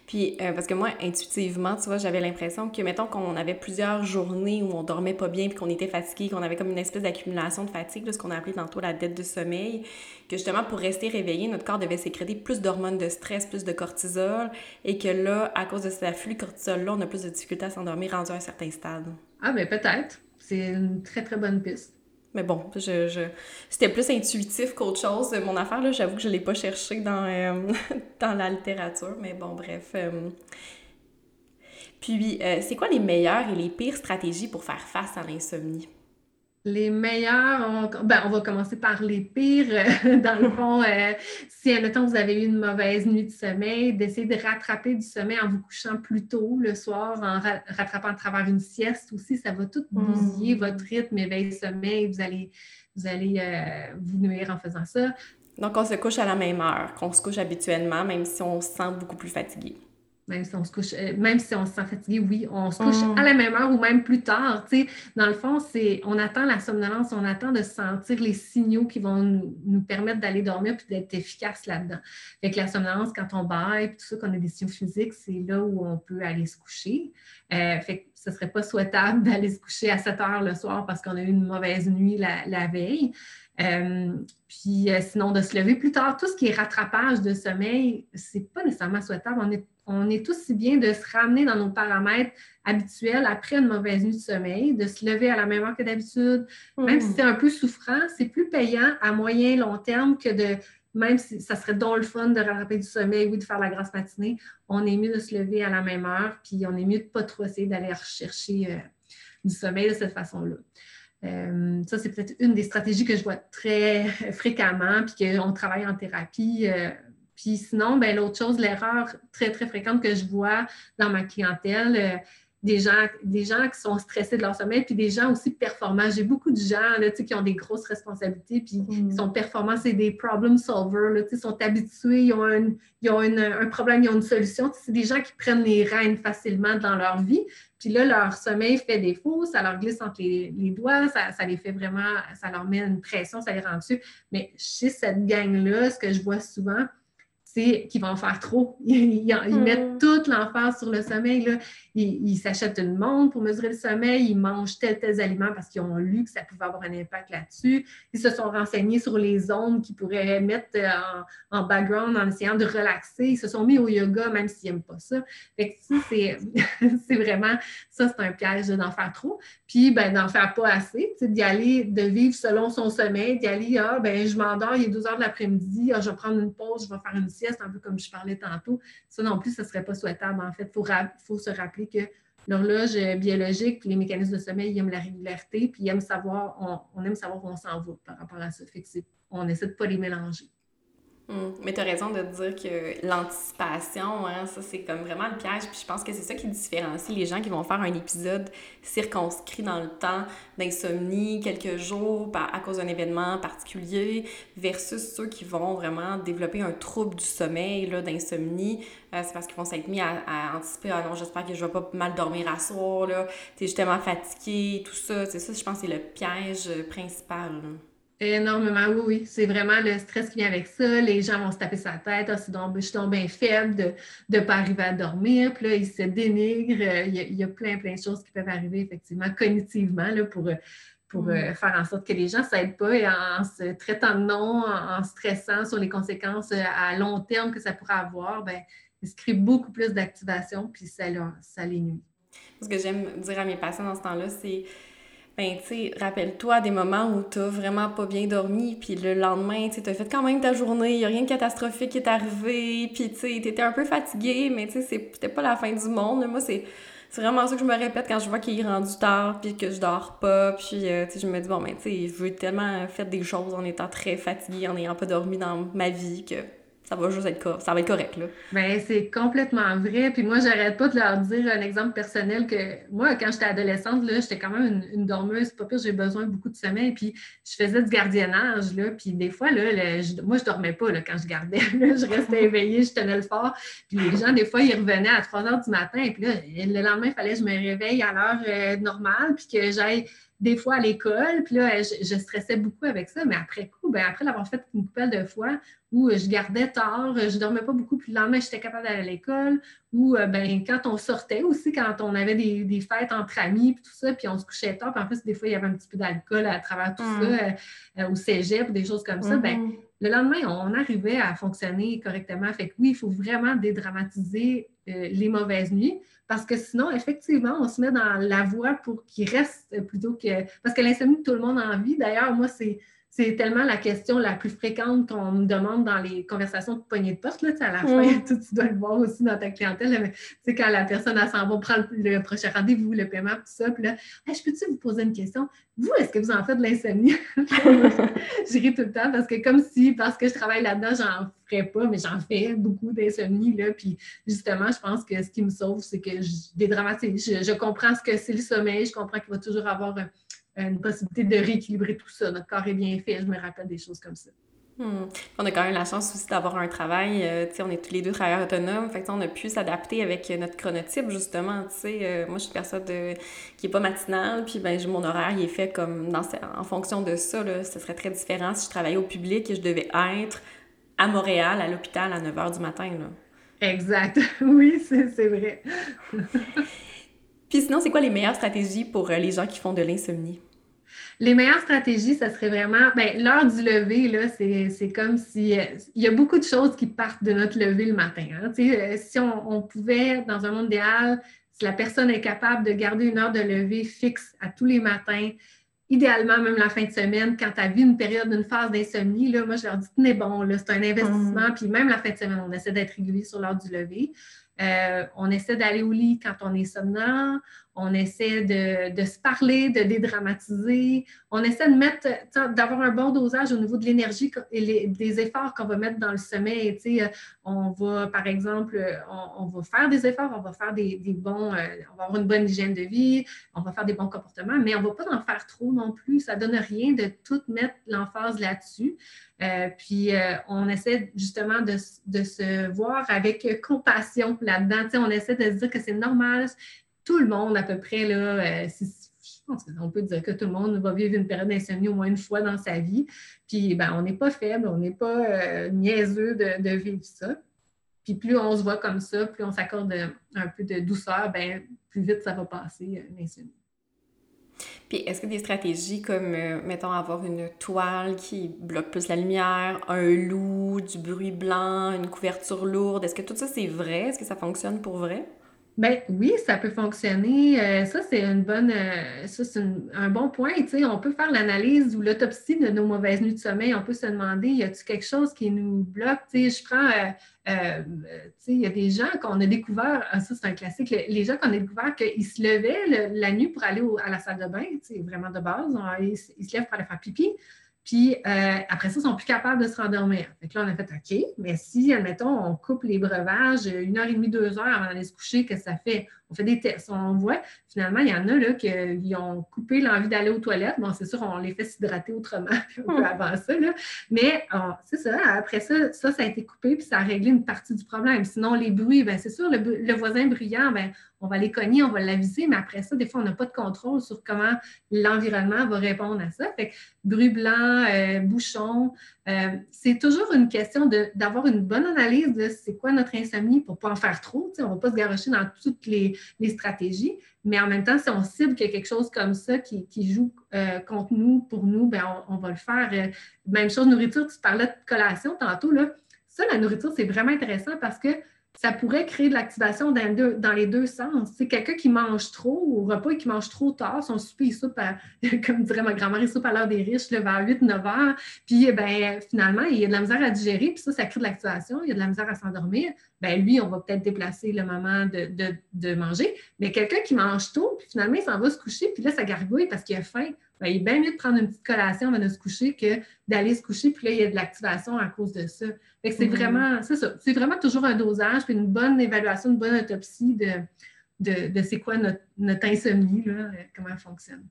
Puis, euh, parce que moi, intuitivement, tu vois, j'avais l'impression que, mettons qu'on avait plusieurs journées où on dormait pas bien, puis qu'on était fatigué, qu'on avait comme une espèce d'accumulation de fatigue, ce qu'on a appelé tantôt la dette de sommeil, que justement, pour rester réveillé, notre corps devait sécréter plus d'hormones de stress, plus de cortisol, et que là, à cause de cet afflux cortisol-là, on a plus de difficultés à s'endormir rendu à un certain stade. Ah, ben peut-être. C'est une très, très bonne piste. Mais bon, je, c'était plus intuitif qu'autre chose. Mon affaire, là, j'avoue que je ne l'ai pas cherché dans, euh, dans la littérature, mais bon, bref. Euh. Puis, euh, c'est quoi les meilleures et les pires stratégies pour faire face à l'insomnie? Les meilleurs, on, ben, on va commencer par les pires. Dans le fond, euh, si, admettons, vous avez eu une mauvaise nuit de sommeil, d'essayer de rattraper du sommeil en vous couchant plus tôt le soir, en rattrapant à travers une sieste aussi, ça va tout bousiller mmh. votre rythme éveil-sommeil. Vous allez, vous, allez euh, vous nuire en faisant ça. Donc, on se couche à la même heure qu'on se couche habituellement, même si on se sent beaucoup plus fatigué même si on se couche, euh, même si on se sent fatigué, oui, on se couche mm. à la même heure ou même plus tard. Dans le fond, c'est on attend la somnolence, on attend de sentir les signaux qui vont nous, permettre d'aller dormir puis d'être efficace là-dedans. Fait que la somnolence, quand on baille, tout ça, qu'on a des signaux physiques, c'est là où on peut aller se coucher. Euh, fait que ce ne serait pas souhaitable d'aller se coucher à 7 heures le soir parce qu'on a eu une mauvaise nuit la, veille. Euh, puis sinon, de se lever plus tard, tout ce qui est rattrapage de sommeil, c'est pas nécessairement souhaitable. On est on est aussi bien de se ramener dans nos paramètres habituels après une mauvaise nuit de sommeil, de se lever à la même heure que d'habitude. Même si hmm. c'est un peu souffrant, c'est plus payant à moyen long terme que de, même si ça serait donc le fun de rattraper du sommeil ou de faire la grasse matinée, on est mieux de se lever à la même heure, puis on est mieux de ne pas trop essayer d'aller rechercher euh, du sommeil de cette façon-là. Euh, ça, c'est peut-être une des stratégies que je vois très fréquemment, puis qu'on travaille en thérapie. Euh, puis sinon, ben, l'autre chose, l'erreur très, très fréquente que je vois dans ma clientèle, euh, des, gens, des gens qui sont stressés de leur sommeil, puis des gens aussi performants. J'ai beaucoup de gens là, qui ont des grosses responsabilités, puis qui mm. sont performants, c'est des problem solvers, là, sont habitués, ils ont, un, ils ont un problème, ils ont une solution. C'est des gens qui prennent les rênes facilement dans leur vie. Puis là, leur sommeil fait défaut, ça leur glisse entre les, doigts, ça, ça, les fait vraiment, ça leur met une pression, ça les rend dessus. Mais chez cette gang-là, ce que je vois souvent, c'est qu'ils vont en faire trop. Ils, mettent hmm. toute l'emphase sur le sommeil. Là. Ils s'achètent une montre pour mesurer le sommeil, ils mangent tel tel aliments parce qu'ils ont lu que ça pouvait avoir un impact là-dessus. Ils se sont renseignés sur les ondes qu'ils pourraient mettre euh, en, background en essayant de relaxer. Ils se sont mis au yoga même s'ils n'aiment pas ça. Fait que c'est vraiment, ça c'est un piège d'en faire trop. Puis ben, d'en faire pas assez, d'y aller, de vivre selon son sommeil, d'y aller, ah ben je m'endors, il est 12 heures de l'après-midi, ah, je vais prendre une pause, je vais faire une sieste, un peu comme je parlais tantôt. Ça non plus, ce ne serait pas souhaitable. En fait, il faut, se rappeler que l'horloge biologique, les mécanismes de sommeil, ils aiment la régularité, puis ils aiment savoir, on, aime savoir où on s'en va par rapport à ça. Fait que on essaie de ne pas les mélanger. Hum, mais tu as raison de dire que l'anticipation, hein, ça c'est comme vraiment le piège. Puis je pense que c'est ça qui différencie les gens qui vont faire un épisode circonscrit dans le temps d'insomnie, quelques jours à cause d'un événement particulier, versus ceux qui vont vraiment développer un trouble du sommeil, d'insomnie. Euh, c'est parce qu'ils vont s'être mis à, anticiper Ah non, j'espère que je vais pas mal dormir à soir, là. es justement fatigué, tout ça. C'est ça, je pense, c'est le piège principal. Énormément, oui, oui. C'est vraiment le stress qui vient avec ça. Les gens vont se taper sa tête. Ah, donc, je suis donc bien faible de ne pas arriver à dormir. Puis là, ils se dénigrent. Il y, a, plein, plein de choses qui peuvent arriver, effectivement, cognitivement, là, pour, pour mm. euh, faire en sorte que les gens ne s'aident pas et en, se traitant de non, en, stressant sur les conséquences euh, à long terme que ça pourrait avoir, ben, ils se créent beaucoup plus d'activation, puis ça, ça les nuit. Ce que j'aime dire à mes patients dans ce temps-là, c'est ben, tu sais, rappelle-toi des moments où t'as vraiment pas bien dormi, puis le lendemain, tu as fait quand même ta journée, il a rien de catastrophique qui est arrivé, puis tu sais, t'étais un peu fatigué, mais tu sais, c'était pas la fin du monde. Moi, c'est vraiment ça que je me répète quand je vois qu'il est rendu tard, puis que je dors pas, puis euh, tu sais, je me dis, bon, ben, tu sais, je veux tellement faire des choses en étant très fatiguée, en n'ayant pas dormi dans ma vie, que ça va juste être, ça va être correct. Là. Bien, c'est complètement vrai. Puis moi, j'arrête pas de leur dire un exemple personnel que moi, quand j'étais adolescente, là, j'étais quand même une, dormeuse. Pas pire, j'ai besoin beaucoup de sommeil. Puis je faisais du gardiennage. Là, puis des fois, là, moi, je dormais pas là, quand je gardais. je restais éveillée, je tenais le fort. Puis les gens, des fois, ils revenaient à 3 heures du matin. Et puis là, le lendemain, il fallait que je me réveille à l'heure euh, normale. Puis que j'aille des fois à l'école, puis là, je, stressais beaucoup avec ça, mais après coup, ben, après l'avoir fait une coupelle de fois où je gardais tard, je dormais pas beaucoup, puis le lendemain, j'étais capable d'aller à l'école, ou euh, ben, quand on sortait aussi, quand on avait des, des, fêtes entre amis, puis tout ça, puis on se couchait tard, puis en plus, des fois, il y avait un petit peu d'alcool à travers tout ça, mm. euh, au cégep, des choses comme ça, ben, mm-hmm. le lendemain, on arrivait à fonctionner correctement. Fait que oui, il faut vraiment dédramatiser euh, les mauvaises nuits. Parce que sinon, effectivement, on se met dans la voie pour qu'il reste plutôt que. Parce que l'insomnie, tout le monde a envie. D'ailleurs, moi, c'est c'est tellement la question la plus fréquente qu'on me demande dans les conversations de poignée de porte. Là, à la fin, tu, dois le voir aussi dans ta clientèle. mais, quand la personne s'en va prendre le prochain rendez-vous, le paiement, tout ça, puis là, je peux-tu vous poser une question? Vous, est-ce que vous en faites de l'insomnie? je ris tout le temps parce que comme si, parce que je travaille là-dedans, j'en ferais pas, mais j'en fais beaucoup d'insomnie. Puis justement, je pense que ce qui me sauve, c'est que je dédramatise. Je, je comprends ce que c'est le sommeil, je comprends qu'il va toujours avoir une possibilité de rééquilibrer tout ça. Notre corps est bien fait, je me rappelle des choses comme ça. Hmm. On a quand même la chance aussi d'avoir un travail, euh, on est tous les deux travailleurs autonomes, fait on a pu s'adapter avec notre chronotype, justement. Euh, moi, je suis une personne de, qui n'est pas matinale, puis ben, mon horaire, il est fait comme dans, en fonction de ça, là, ce serait très différent si je travaillais au public et je devais être à Montréal, à l'hôpital, à 9 h du matin, là. Exact. Oui, c'est vrai. puis sinon, c'est quoi les meilleures stratégies pour euh, les gens qui font de l'insomnie? Les meilleures stratégies, ça serait vraiment, ben, l'heure du lever, là, c'est comme si, euh, il y a beaucoup de choses qui partent de notre lever le matin. Hein. Euh, si on, pouvait, dans un monde idéal, si la personne est capable de garder une heure de lever fixe à tous les matins, idéalement même la fin de semaine, quand tu as vu une période, une phase d'insomnie, là, moi je leur dis tenez bon, c'est un investissement, mm. puis même la fin de semaine, on essaie d'être régulier sur l'heure du lever. Euh, on essaie d'aller au lit quand on est somnolent. On essaie de, se parler, de dédramatiser. On essaie de mettre, d'avoir un bon dosage au niveau de l'énergie et des efforts qu'on va mettre dans le sommeil. Euh, on va, par exemple, on, va faire des efforts, on va faire des, bons, euh, on va avoir une bonne hygiène de vie, on va faire des bons comportements, mais on ne va pas en faire trop non plus. Ça ne donne rien de tout mettre l'emphase là-dessus. Euh, puis on essaie justement de, de, se voir avec compassion là-dedans. on essaie de se dire que c'est normal, tout le monde à peu près, là, euh, je pense qu'on peut dire que tout le monde va vivre une période d'insomnie au moins une fois dans sa vie. Puis, ben, on n'est pas faible, on n'est pas euh, niaiseux de, vivre ça. Puis, plus on se voit comme ça, plus on s'accorde un peu de douceur, ben, plus vite ça va passer, euh, l'insomnie. Puis, est-ce que des stratégies comme, mettons, avoir une toile qui bloque plus la lumière, un loup, du bruit blanc, une couverture lourde, est-ce que tout ça, c'est vrai? Est-ce que ça fonctionne pour vrai? Ben oui, ça peut fonctionner. Euh, ça, c'est une bonne, euh, ça, c'est un bon point. on peut faire l'analyse ou l'autopsie de nos mauvaises nuits de sommeil. On peut se demander, y a-t-il quelque chose qui nous bloque? je prends, euh, il y a des gens qu'on a découvert, ah, ça c'est un classique, les gens qu'on a découvert qu'ils se levaient la nuit pour aller à la salle de bain, vraiment de base. ils, se lèvent pour aller faire pipi. Puis euh, après ça, ils sont plus capables de se rendormir. Fait là, on a fait OK, mais si, admettons, on coupe les breuvages une heure et demie, deux heures avant d'aller se coucher, que ça fait? On fait des tests, on voit. Finalement, il y en a là qui ont coupé l'envie d'aller aux toilettes. Bon, c'est sûr, on les fait s'hydrater autrement un peu hmm. avant ça. Là. Mais c'est ça, après ça, ça, ça a été coupé, puis ça a réglé une partie du problème. Sinon, les bruits, bien, c'est sûr, le, voisin bruyant, bien, on va les cogner, on va l'aviser, mais après ça, des fois, on n'a pas de contrôle sur comment l'environnement va répondre à ça. Fait que bruit blanc, euh, bouchon, euh, c'est toujours une question d'avoir une bonne analyse de c'est quoi notre insomnie pour ne pas en faire trop. On ne va pas se garocher dans toutes les, stratégies, mais en même temps, si on cible qu'il y a quelque chose comme ça qui, joue euh, contre nous, pour nous, ben on, va le faire. même chose, nourriture, tu parlais de collation tantôt. Là. Ça, la nourriture, c'est vraiment intéressant parce que ça pourrait créer de l'activation dans, les deux sens. C'est quelqu'un qui mange trop au repas et qui mange trop tard, son souper, il soupe, comme dirait ma grand-mère, il soupe à l'heure des riches, le vers 8-9 heures. Puis, ben, finalement, il y a de la misère à digérer, puis ça, ça crée de l'activation, il y a de la misère à s'endormir. Ben, lui, on va peut-être déplacer le moment de, manger. Mais quelqu'un qui mange tôt, puis finalement, il s'en va se coucher, puis là, ça gargouille parce qu'il a faim. Ben, il est bien mieux de prendre une petite collation avant de se coucher que d'aller se coucher, puis là, il y a de l'activation à cause de ça. c'est mm-hmm. vraiment, c'est ça, c'est vraiment toujours un dosage, puis une bonne évaluation, une bonne autopsie de, de, c'est quoi notre, notre insomnie, là, euh, comment elle fonctionne.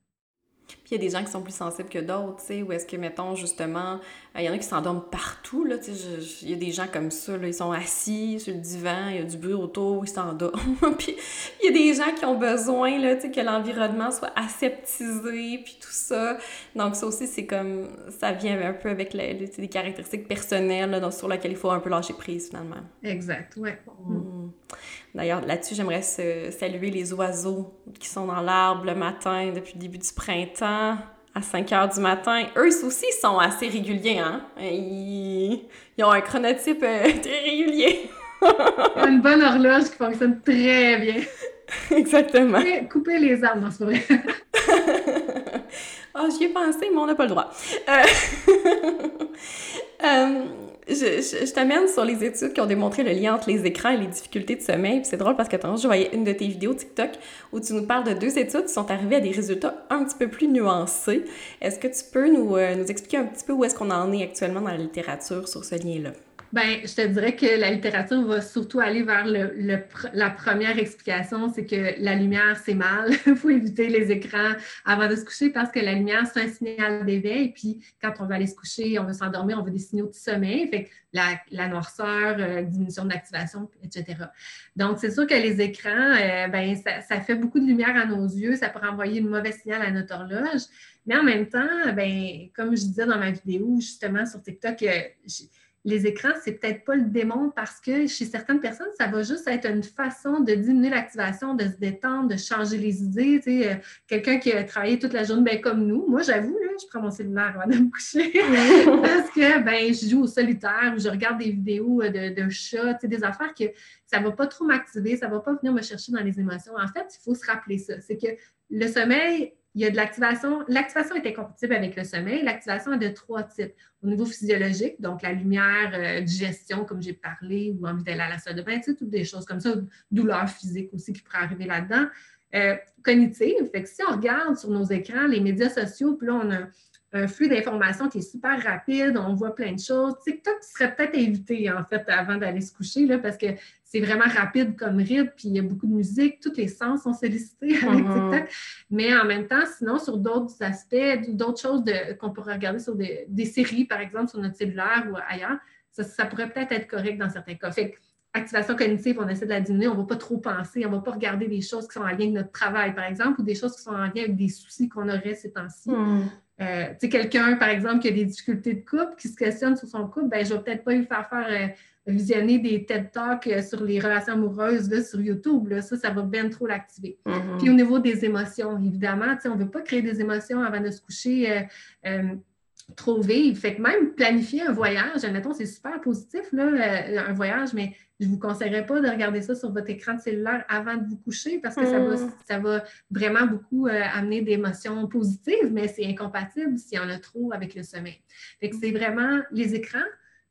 Puis il y a des gens qui sont plus sensibles que d'autres, tu sais, ou est-ce que, mettons, justement, il y en a qui s'endorment partout, là, tu sais, il y a des gens comme ça, là, ils sont assis sur le divan, il y a du bruit autour, ils s'endorment. puis il y a des gens qui ont besoin, là, tu sais, que l'environnement soit aseptisé, puis tout ça. Donc ça aussi, c'est comme, ça vient un peu avec les, des caractéristiques personnelles, là, sur lesquelles il faut un peu lâcher prise, finalement. Exact, ouais. Mm. D'ailleurs, là-dessus, j'aimerais saluer les oiseaux qui sont dans l'arbre le matin depuis le début du printemps à 5 heures du matin. Eux aussi sont assez réguliers, hein? Ils, ont un chronotype euh, très régulier. une bonne horloge qui fonctionne très bien. Exactement. Couper, les arbres, c'est vrai. Ah, j'y ai pensé, mais on n'a pas le droit. Euh... euh je, t'amène sur les études qui ont démontré le lien entre les écrans et les difficultés de sommeil. c'est drôle parce que je voyais une de tes vidéos TikTok où tu nous parles de deux études qui sont arrivées à des résultats un petit peu plus nuancés. Est-ce que tu peux nous, euh, nous expliquer un petit peu où est-ce qu'on en est actuellement dans la littérature sur ce lien-là? Bien, je te dirais que la littérature va surtout aller vers le, la première explication, c'est que la lumière, c'est mal. Il faut éviter les écrans avant de se coucher parce que la lumière, c'est un signal d'éveil. Puis quand on va aller se coucher, on veut s'endormir, on veut des signaux de sommeil. Fait que la, noirceur, euh, diminution d'activation, etc. Donc, c'est sûr que les écrans, euh, ben, ça, fait beaucoup de lumière à nos yeux. Ça peut envoyer une mauvaise signal à notre horloge. Mais en même temps, ben, comme je disais dans ma vidéo, justement, sur TikTok, euh, les écrans, c'est peut-être pas le démon parce que chez certaines personnes, ça va juste être une façon de diminuer l'activation, de se détendre, de changer les idées. Tu sais, euh, quelqu'un qui a travaillé toute la journée, ben, comme nous, moi, j'avoue, je prends mon cellulaire avant de me coucher parce que ben, je joue au solitaire ou je regarde des vidéos de, de chats, tu sais, des affaires que ça ne va pas trop m'activer, ça ne va pas venir me chercher dans les émotions. En fait, il faut se rappeler ça. C'est que le sommeil, il y a de l'activation. L'activation est incompatible avec le sommeil. L'activation est de trois types. Au niveau physiologique, donc la lumière, euh, digestion, comme j'ai parlé, ou envie d'aller à la salle de bain, tu sais, toutes des choses comme ça, douleur physique aussi qui pourrait arriver là-dedans. Euh, cognitive, fait que si on regarde sur nos écrans les médias sociaux, puis là, on a un flux d'informations qui est super rapide, on voit plein de choses. TikTok serait peut-être évité, en fait, avant d'aller se coucher, là, parce que c'est vraiment rapide comme rythme, puis il y a beaucoup de musique, tous les sens sont sollicités avec mm-hmm. TikTok. Mais en même temps, sinon, sur d'autres aspects, d'autres choses qu'on pourrait regarder sur des, séries, par exemple, sur notre cellulaire ou ailleurs, ça, pourrait peut-être être correct dans certains cas. Fait activation cognitive, on essaie de la diminuer, on ne va pas trop penser, on ne va pas regarder des choses qui sont en lien avec notre travail, par exemple, ou des choses qui sont en lien avec des soucis qu'on aurait ces temps-ci. Mm. Euh, tu sais, quelqu'un, par exemple, qui a des difficultés de couple, qui se questionne sur son couple, ben, je ne vais peut-être pas lui faire faire euh, visionner des TED Talks euh, sur les relations amoureuses là, sur YouTube. Là. Ça, ça va bien trop l'activer. Mm-hmm. Puis au niveau des émotions, évidemment, on ne veut pas créer des émotions avant de se coucher trop vives. Fait que même planifier un voyage, admettons, c'est super positif, là, un voyage, mais je ne vous conseillerais pas de regarder ça sur votre écran de cellulaire avant de vous coucher parce que ça, va, hmm. ça va vraiment beaucoup euh, amener des émotions positives, mais c'est incompatible s'il y en a trop avec le sommeil. Fait que c'est vraiment les écrans,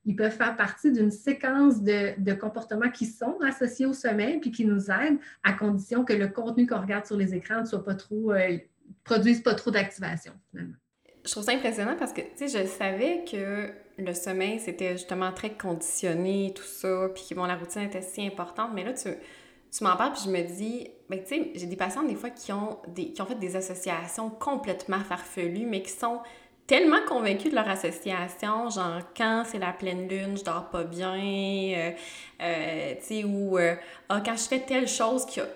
ils peuvent faire partie d'une séquence de, comportements qui sont associés au sommeil puis qui nous aident à condition que le contenu qu'on regarde sur les écrans ne soit pas trop, euh, produise pas trop d'activation. Je trouve ça impressionnant parce que, tu je savais que le sommeil, c'était justement très conditionné, tout ça, puis que bon, la routine était si importante. Mais là, tu, tu m'en parles, puis je me dis, ben, tu sais, j'ai des patients des fois qui ont, des, qui ont fait des associations complètement farfelues, mais qui sont tellement convaincus de leur association, genre quand c'est la pleine lune, je dors pas bien, euh, euh, tu sais, ou euh, ah, quand je fais telle chose qui a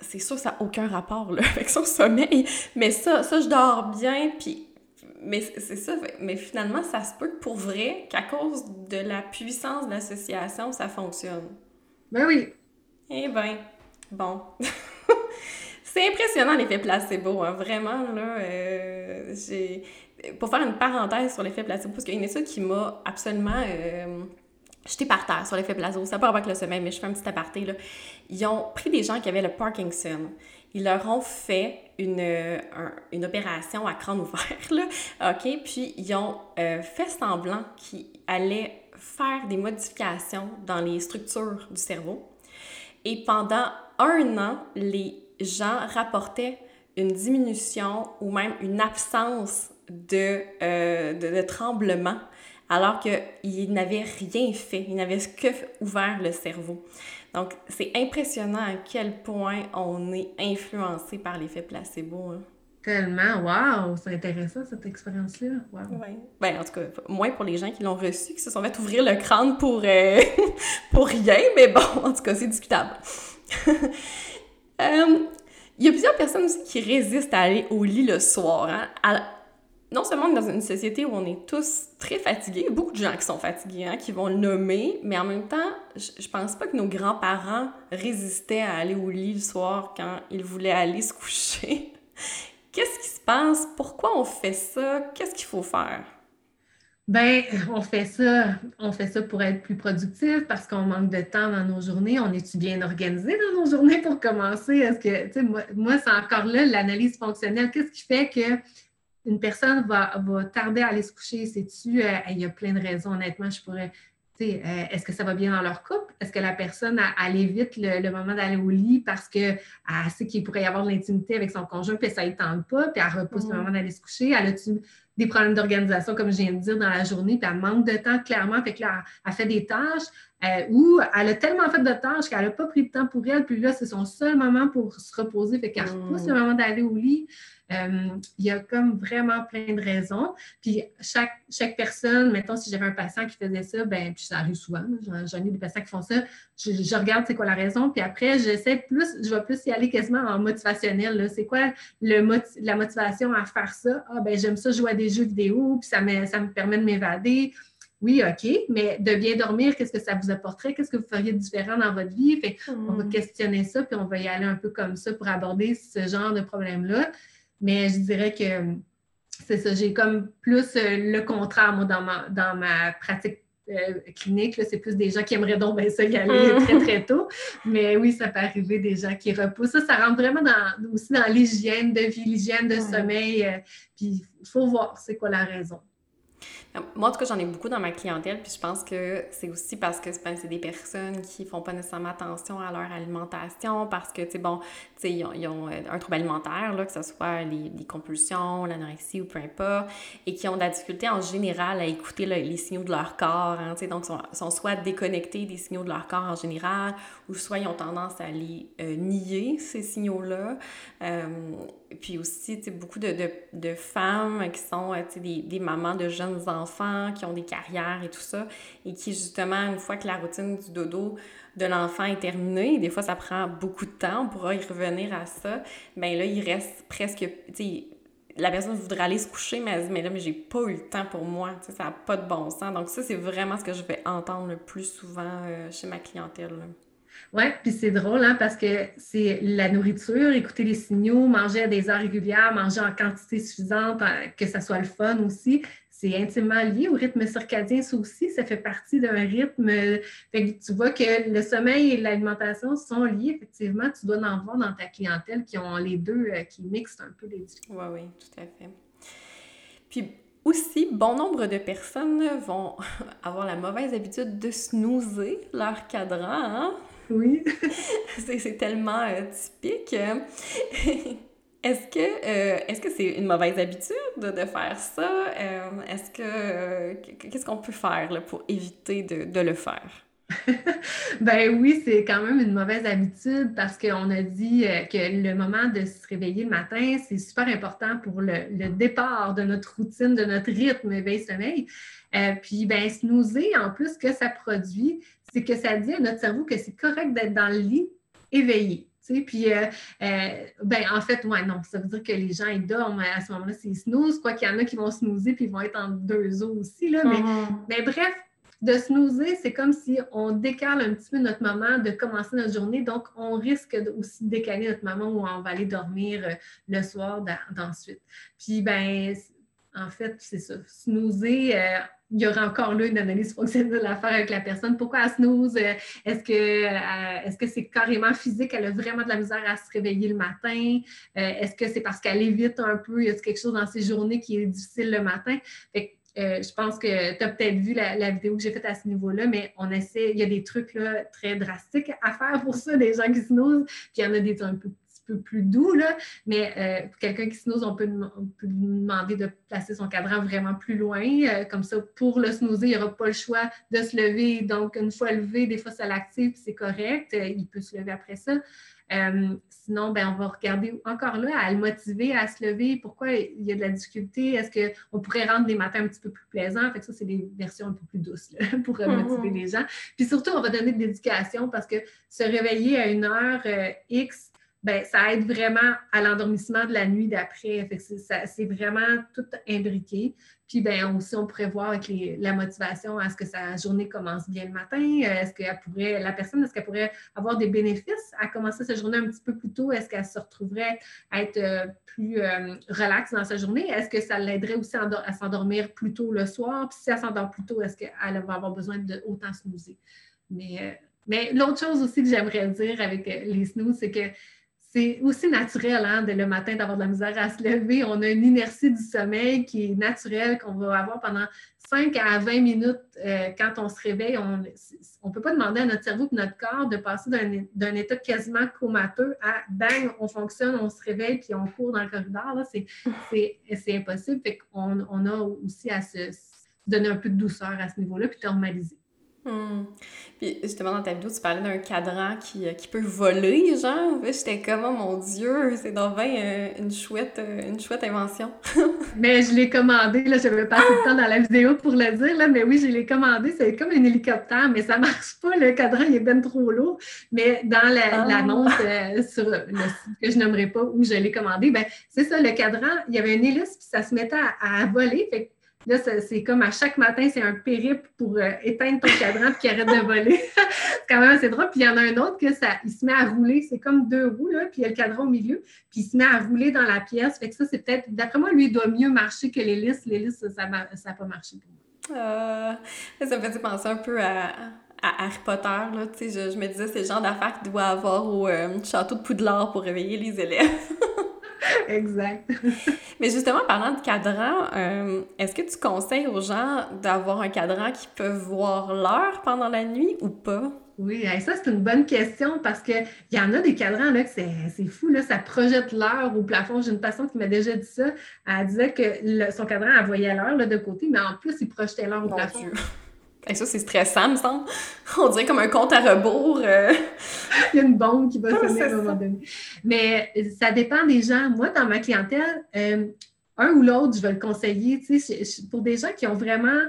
c'est sûr, ça n'a aucun rapport là, avec son sommeil, mais ça, ça, je dors bien, puis mais c'est ça, mais finalement, ça se peut que pour vrai, qu'à cause de la puissance de l'association, ça fonctionne. Ben oui. Eh ben, bon. c'est impressionnant l'effet placebo, hein, vraiment, là. Euh. Pour faire une parenthèse sur l'effet placebo, parce qu'il y a une étude qui m'a absolument euh, jeté par terre sur l'effet placebo. Ça n'a pas avec le sommeil, mais je fais un petit aparté, là. Ils ont pris des gens qui avaient le Parkinson ils leur ont fait une, une opération à crâne ouvert, là, OK? Puis ils ont euh, fait semblant qu'ils allaient faire des modifications dans les structures du cerveau. Et pendant un an, les gens rapportaient une diminution ou même une absence de, euh, de, de tremblement alors qu'ils n'avaient rien fait, ils n'avaient que ouvert le cerveau. Donc, c'est impressionnant à quel point on est influencé par l'effet placebo. Hein. Tellement, waouh, c'est intéressant cette expérience-là. Wow. Ben, en tout cas, moins pour les gens qui l'ont reçu, qui se sont fait ouvrir le crâne pour, euh, pour rien, mais bon, en tout cas, c'est discutable. Euh, il y a plusieurs personnes aussi qui résistent à aller au lit le soir. Hein non seulement dans une société où on est tous très fatigués, beaucoup de gens qui sont fatigués, hein, qui vont le nommer, mais en même temps, je, pense pas que nos grands-parents résistaient à aller au lit le soir quand ils voulaient aller se coucher. Qu'est-ce qui se passe? Pourquoi on fait ça? Qu'est-ce qu'il faut faire? Ben, on fait ça, on fait ça pour être plus productif parce qu'on manque de temps dans nos journées. On est-tu bien organisé dans nos journées pour commencer? Est-ce que, tu sais, moi, moi c'est encore là l'analyse fonctionnelle. Qu'est-ce qui fait que une personne va, tarder à aller se coucher, sais-tu, euh, il y a plein de raisons, honnêtement, je pourrais, tu sais, euh, est-ce que ça va bien dans leur couple? Est-ce que la personne, elle, évite le, moment d'aller au lit parce qu'elle sait qu'il pourrait y avoir de l'intimité avec son conjoint, puis ça ne tente pas, puis elle repousse le mm. moment d'aller se coucher? Elle a-tu des problèmes d'organisation, comme je viens de dire, dans la journée, puis elle manque de temps, clairement, fait que là, elle, fait des tâches, euh, ou elle a tellement fait de tâches qu'elle n'a pas pris de temps pour elle, puis là, c'est son seul moment pour se reposer, fait qu'elle repousse le mm. moment d'aller au lit. Euh, il y a comme vraiment plein de raisons. Puis chaque, chaque personne, mettons, si j'avais un patient qui faisait ça, ben puis ça arrive souvent, j'en ai des patients qui font ça, je, regarde c'est quoi la raison, puis après, j'essaie plus, je vais plus y aller quasiment en motivationnel. C'est quoi le la motivation à faire ça? Ah, ben j'aime ça jouer à des jeux vidéo, puis ça me, ça me permet de m'évader. oui, OK, mais de bien dormir, qu'est-ce que ça vous apporterait? Qu'est-ce que vous feriez différent dans votre vie? Fait On va hmm. questionner ça, puis on va y aller un peu comme ça pour aborder ce genre de problème-là. Mais je dirais que c'est ça, j'ai comme plus euh, le contraire, moi, dans ma, dans ma pratique euh, clinique. C'est plus des gens qui aimeraient donc bien ça y aller hmm. très, très tôt. Mais oui, ça peut arriver des gens qui repoussent. Ça, ça rentre vraiment dans, aussi dans l'hygiène de vie, l'hygiène de sommeil. Euh, puis il faut voir c'est quoi la raison. Moi, en tout cas, j'en ai beaucoup dans ma clientèle, puis je pense que c'est aussi parce que ben, c'est des personnes qui font pas nécessairement attention à leur alimentation, parce que, tu sais, bon, tu sais, ils, ont, euh, un trouble alimentaire, là, que ce soit les, compulsions, l'anorexie ou peu importe, et qui ont de la difficulté en général à écouter les signaux de leur corps, hein, tu sais, donc sont, sont soit déconnectés des signaux de leur corps en général, ou soit ils ont tendance à les euh, nier, ces signaux-là. Euh, puis aussi, tu sais, beaucoup de, de, femmes qui sont, tu sais, des, des mamans de jeunes enfants, qui ont des carrières et tout ça, et qui justement, une fois que la routine du dodo de l'enfant est terminée, des fois ça prend beaucoup de temps, on pourra y revenir à ça, bien là, il reste presque, tu sais, la personne voudrait aller se coucher, mais elle dit, mais là, mais j'ai pas eu le temps pour moi, tu sais, ça n'a pas de bon sens. Donc ça, c'est vraiment ce que je vais entendre le plus souvent euh, chez ma clientèle. Oui, puis c'est drôle hein, parce que c'est la nourriture, écouter les signaux, manger à des heures régulières, manger en quantité suffisante, que ça soit le fun aussi c'est intimement lié au rythme circadien, ça aussi, ça fait partie d'un rythme. Fait tu vois que le sommeil et l'alimentation sont liés, effectivement, tu dois en voir dans ta clientèle qui ont les deux, euh, qui mixent un peu les deux. Oui, oui, tout à fait. Puis aussi, bon nombre de personnes vont avoir la mauvaise habitude de snoozer leur cadran. Hein? Oui. c'est tellement euh, typique. Est-ce que euh, est-ce que c'est une mauvaise habitude de, faire ça? Euh, est-ce que qu'est-ce qu'on peut faire pour éviter de, le faire? ben oui, c'est quand même une mauvaise habitude parce qu'on a dit que le moment de se réveiller le matin, c'est super important pour le, départ de notre routine, de notre rythme éveil-sommeil. puis, ben, snoozer, en plus, ce que ça produit, c'est que ça dit à notre cerveau que c'est correct d'être dans le lit éveillé. Puis, euh, euh, ben, en fait, ouais, non, ça veut dire que les gens, ils dorment à ce moment-là, c'est snooze. Quoi qu'il y en a qui vont snoozer puis ils vont être en deux os aussi. Là, mais, mais bref, de snoozer, c'est comme si on décale un petit peu notre moment de commencer notre journée. Donc, on risque aussi de décaler notre moment où on va aller dormir euh, le soir d'ensuite. Puis, ben, en fait, c'est ça. Snoozer, il y aura encore là une analyse fonctionnelle à faire avec la personne. Pourquoi elle snooze? Euh, est-ce que euh, est-ce que c'est carrément physique? Elle a vraiment de la misère à se réveiller le matin? Euh, est-ce que c'est parce qu'elle évite un peu? Y a quelque chose dans ses journées qui est difficile le matin? je pense que tu as peut-être vu la, vidéo que j'ai faite à ce niveau-là, mais on essaie, il y a des trucs très drastiques à faire pour ça, des gens qui snooze, puis il y en a des un peu plus doux, là, mais euh, pour quelqu'un qui snooze, on peut, on peut, demander de placer son cadran vraiment plus loin. Euh, comme ça, pour le snoozer, il n'y aura pas le choix de se lever. Donc, une fois levé, des fois, ça l'active, c'est correct. Euh, il peut se lever après ça. sinon, ben, on va regarder encore là à le motiver à se lever. Pourquoi il y a de la difficulté? Est-ce qu'on pourrait rendre les matins un petit peu plus plaisants? Fait que ça, c'est des versions un peu plus douces pour motiver les gens. Puis surtout, on va donner de l'éducation parce que se réveiller à une heure X, ben, ça aide vraiment à l'endormissement de la nuit d'après. C'est vraiment tout imbriqué. Puis ben, aussi, on pourrait voir avec la motivation à ce que sa journée commence bien le matin. Euh, est-ce qu'elle pourrait, la personne, est-ce qu'elle pourrait avoir des bénéfices à commencer sa journée un petit peu plus tôt? Est-ce qu'elle se retrouverait à être euh, plus euh, relaxe dans sa journée? Est-ce que ça l'aiderait aussi à s'endormir plus tôt le soir? Puis si elle s'endort plus tôt, est-ce qu'elle va avoir besoin de autant snoozer? Mais, mais l'autre chose aussi que j'aimerais dire avec les snooze, c'est que c'est aussi naturel hein, le matin d'avoir de la misère à se lever. On a une inertie du sommeil qui est naturelle, qu'on va avoir pendant 5 à 20 minutes euh, quand on se réveille. On ne peut pas demander à notre cerveau et notre corps de passer d'un état quasiment comateux à bang, on fonctionne, on se réveille puis on court dans le corridor. C'est impossible. On, on a aussi à se donner un peu de douceur à ce niveau-là puis normaliser. Hmm. Puis justement, dans ta vidéo, tu parlais d'un cadran qui, euh, qui peut voler, genre. J'étais comme, oh mon Dieu, c'est donc bien euh, une, chouette, euh, une chouette invention. mais je l'ai commandé, là, je vais passer le temps dans la vidéo pour le dire, là, mais oui, je l'ai commandé, c'est comme un hélicoptère, mais ça marche pas, le cadran, il est bien trop lourd. Mais dans ah. l'annonce sur le site que je nommerai pas où je l'ai commandé, ben c'est ça, le cadran, il y avait une hélice, puis ça se mettait à, voler, fait Là, c'est comme à chaque matin, c'est un périple pour euh, éteindre ton cadran qu'il arrête de voler. c'est quand même assez drôle. Puis il y en a un autre que ça, il se met à rouler. C'est comme deux roues, là, puis il y a le cadran au milieu. Puis il se met à rouler dans la pièce. Fait que ça, c'est peut-être, d'après moi, lui, il doit mieux marcher que l'hélice. L'hélice, ça n'a pas marché pour moi. Euh, ça me fait penser un peu à, Harry Potter. Là, je, je me disais, c'est le genre d'affaires qu'il doit avoir au euh, château de Poudlard pour réveiller les élèves. exact. Mais justement, parlant de cadran, euh, est-ce que tu conseilles aux gens d'avoir un cadran qui peut voir l'heure pendant la nuit ou pas? Oui, ça, c'est une bonne question parce qu'il y en a des cadrans là, que c'est fou, là, ça projette l'heure au plafond. J'ai une patiente qui m'a déjà dit ça. Elle disait que son cadran, elle voyait l'heure de côté, mais en plus, il projetait l'heure au plafond. Et ça, c'est stressant, me semble. On dirait comme un compte à rebours. Euh. Il y a une bombe qui va sonner à un moment donné. Mais ça dépend des gens. Moi, dans ma clientèle, euh, un ou l'autre, je vais le conseiller. Pour des gens qui ont vraiment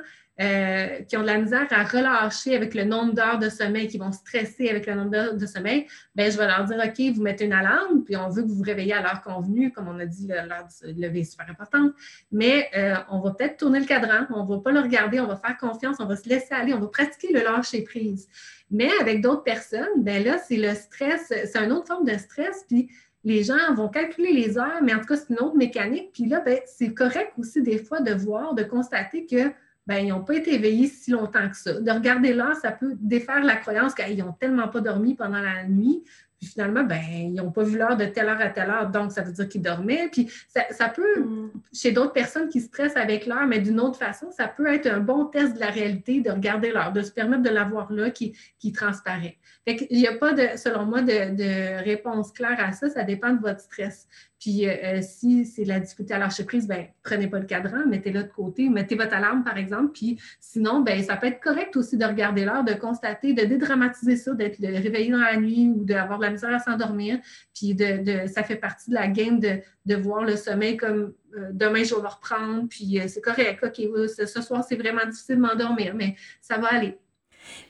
euh, qui ont de la misère à relâcher avec le nombre d'heures de sommeil, qui vont stresser avec le nombre d'heures de sommeil, ben je vais leur dire OK, vous mettez une alarme, puis on veut que vous vous réveillez à l'heure convenue, comme on a dit, l'heure de lever est super importante. Mais euh, on va peut-être tourner le cadran, on ne va pas le regarder, on va faire confiance, on va se laisser aller, on va pratiquer le lâcher prise. Mais avec d'autres personnes, ben là, c'est le stress, c'est une autre forme de stress, puis les gens vont calculer les heures, mais en tout cas, c'est une autre mécanique. Puis là, ben, c'est correct aussi des fois de voir, de constater que ben, ils n'ont pas été éveillés si longtemps que ça. De regarder l'heure, ça peut défaire la croyance qu'ils n'ont tellement pas dormi pendant la nuit. Puis finalement, ben, ils n'ont pas vu l'heure de telle heure à telle heure, donc ça veut dire qu'ils dormaient. Puis ça, peut, mm. chez d'autres personnes qui stressent avec l'heure, mais d'une autre façon, ça peut être un bon test de la réalité de regarder l'heure, de se permettre de l'avoir là qui, qui transparaît. Il n'y a pas, de, selon moi, de, de, réponse claire à ça. Ça dépend de votre stress. Puis euh, euh, si c'est la difficulté à lâcher prise, ben prenez pas le cadran, mettez-le de côté, mettez votre alarme, par exemple. Puis sinon, ben ça peut être correct aussi de regarder l'heure, de constater, de dédramatiser ça, d'être réveillé dans la nuit ou d'avoir de la misère à s'endormir. Puis de, ça fait partie de la game de, voir le sommeil comme euh, demain, je vais le reprendre, puis c'est correct. OK, ce soir, c'est vraiment difficile de m'endormir, mais ça va aller.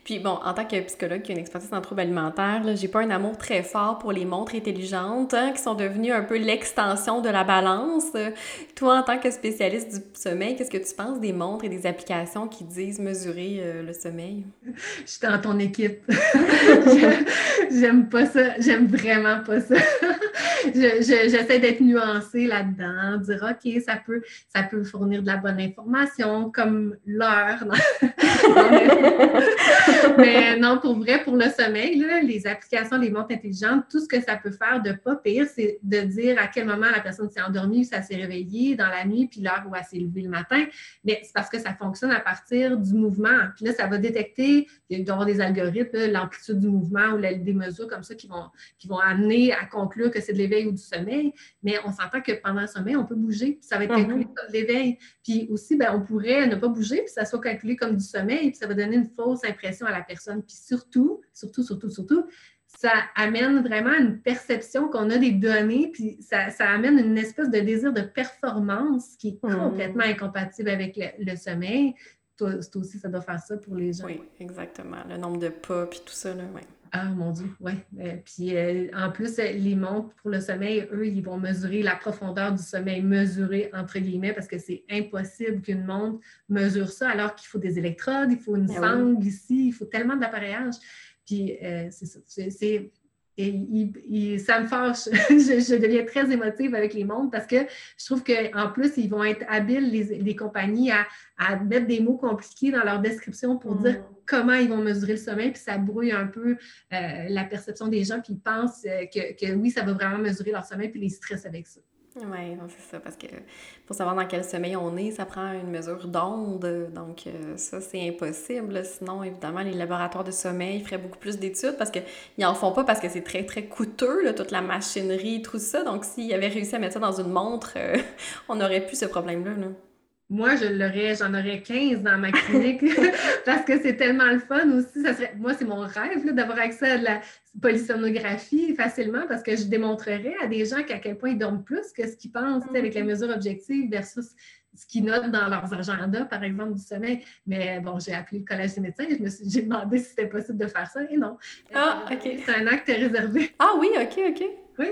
Puis bon, en tant que psychologue qui a une expertise en troubles alimentaires, j'ai pas un amour très fort pour les montres intelligentes hein, qui sont devenues un peu l'extension de la balance. Toi, en tant que spécialiste du sommeil, qu'est-ce que tu penses des montres et des applications qui disent mesurer euh, le sommeil? Je suis dans ton équipe. J'aime pas ça. J'aime vraiment pas ça. J'essaie d'être nuancée là-dedans, dire OK, ça peut, ça peut fournir de la bonne information, comme l'heure. Mais non, pour vrai, pour le sommeil, les applications, les montres intelligentes, tout ce que ça peut faire de pas pire, c'est de dire à quel moment la personne s'est endormie, ça s'est réveillé dans la nuit, puis l'heure où elle s'est levée le matin. Mais c'est parce que ça fonctionne à partir du mouvement. Puis là, ça va détecter, il doit y avoir des algorithmes, l'amplitude du mouvement ou des mesures comme ça qui vont, qui vont amener à conclure que c'est de l'éveil ou du sommeil. Mais on s'entend que pendant le sommeil, on peut bouger, puis ça va être comme de l'éveil. Puis aussi, ben, on pourrait ne pas bouger, puis ça soit calculé comme du sommeil, puis ça va donner une fausse impression à la personne. Puis surtout, surtout, surtout, surtout, ça amène vraiment une perception qu'on a des données, puis ça, amène une espèce de désir de performance qui est hmm. complètement incompatible avec le, sommeil. Toi, aussi, ça doit faire ça pour les gens. Oui, exactement. Le nombre de pas, puis tout ça, là, oui. Ah, mon Dieu, oui. Euh, puis euh, en plus, les montres pour le sommeil, eux, ils vont mesurer la profondeur du sommeil, mesurer entre guillemets, parce que c'est impossible qu'une montre mesure ça, alors qu'il faut des électrodes, il faut une ah sangle ici, il faut tellement d'appareillage. Puis euh, c'est et ça me fâche. je, deviens très émotive avec les montres parce que je trouve qu'en plus, ils vont être habiles, les, compagnies, à, mettre des mots compliqués dans leur description pour dire mm. comment ils vont mesurer le sommeil, puis ça brouille un peu euh, la perception des gens, puis ils pensent euh, que, que, oui, ça va vraiment mesurer leur sommeil, puis les stressent avec ça. Oui, c'est ça, parce que pour savoir dans quel sommeil on est, ça prend une mesure d'onde, donc euh, ça, c'est impossible. Sinon, évidemment, les laboratoires de sommeil feraient beaucoup plus d'études parce qu'ils n'en font pas parce que c'est très, très coûteux, toute la machinerie, tout ça. Donc, s'ils avaient réussi à mettre ça dans une montre, euh, on n'aurait plus ce problème-là. là moi, je l'aurais, j'en aurais 15 dans ma clinique parce que c'est tellement le fun aussi. Ça serait, moi, c'est mon rêve d'avoir accès à de la polysonographie facilement parce que je démontrerais à des gens qu'à quel point ils dorment plus que ce qu'ils pensent avec la mm-hmm. mesure objective versus ce qu'ils notent dans leurs agendas, par exemple, du sommeil. Mais bon, j'ai appelé le Collège des médecins et je me suis, j'ai demandé si c'était possible de faire ça et non. Ah, OK. C'est un acte réservé. Ah oui, OK, OK. Oui,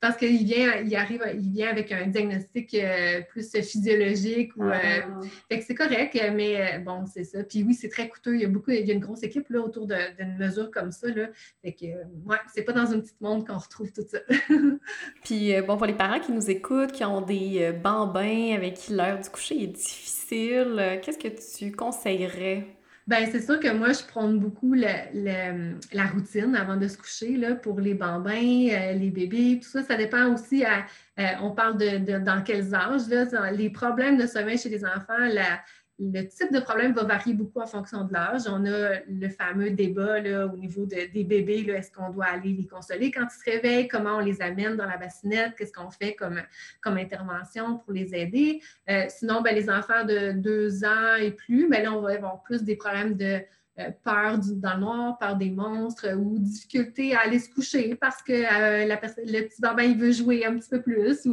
parce qu'il vient, il arrive, il vient avec un diagnostic euh, plus physiologique ou euh, ah. fait que c'est correct, mais euh, bon, c'est ça. Puis oui, c'est très coûteux. Il y a beaucoup, il y a une grosse équipe là, autour d'une mesure comme ça. Là. Fait que ouais, c'est pas dans une petite monde qu'on retrouve tout ça. Puis bon, pour les parents qui nous écoutent, qui ont des bambins avec qui l'heure du coucher est difficile, qu'est-ce que tu conseillerais? Ben, c'est sûr que moi, je prône beaucoup la routine avant de se coucher là, pour les bambins, euh, les bébés, tout ça. Ça dépend aussi à, euh, on parle de, dans quels âges. Là, les problèmes de sommeil chez les enfants, la, le type de problème va varier beaucoup en fonction de l'âge. On a le fameux débat là, au niveau des bébés, est-ce qu'on doit aller les consoler quand ils se réveillent, comment on les amène dans la bassinette, qu'est-ce qu'on fait comme, comme intervention pour les aider? Euh, sinon, ben, les enfants de deux ans et plus, ben, là, on va avoir plus des problèmes de euh, peur du, dans le noir, peur des monstres ou difficulté à aller se coucher parce que euh, la le petit bambin il veut jouer un petit peu plus.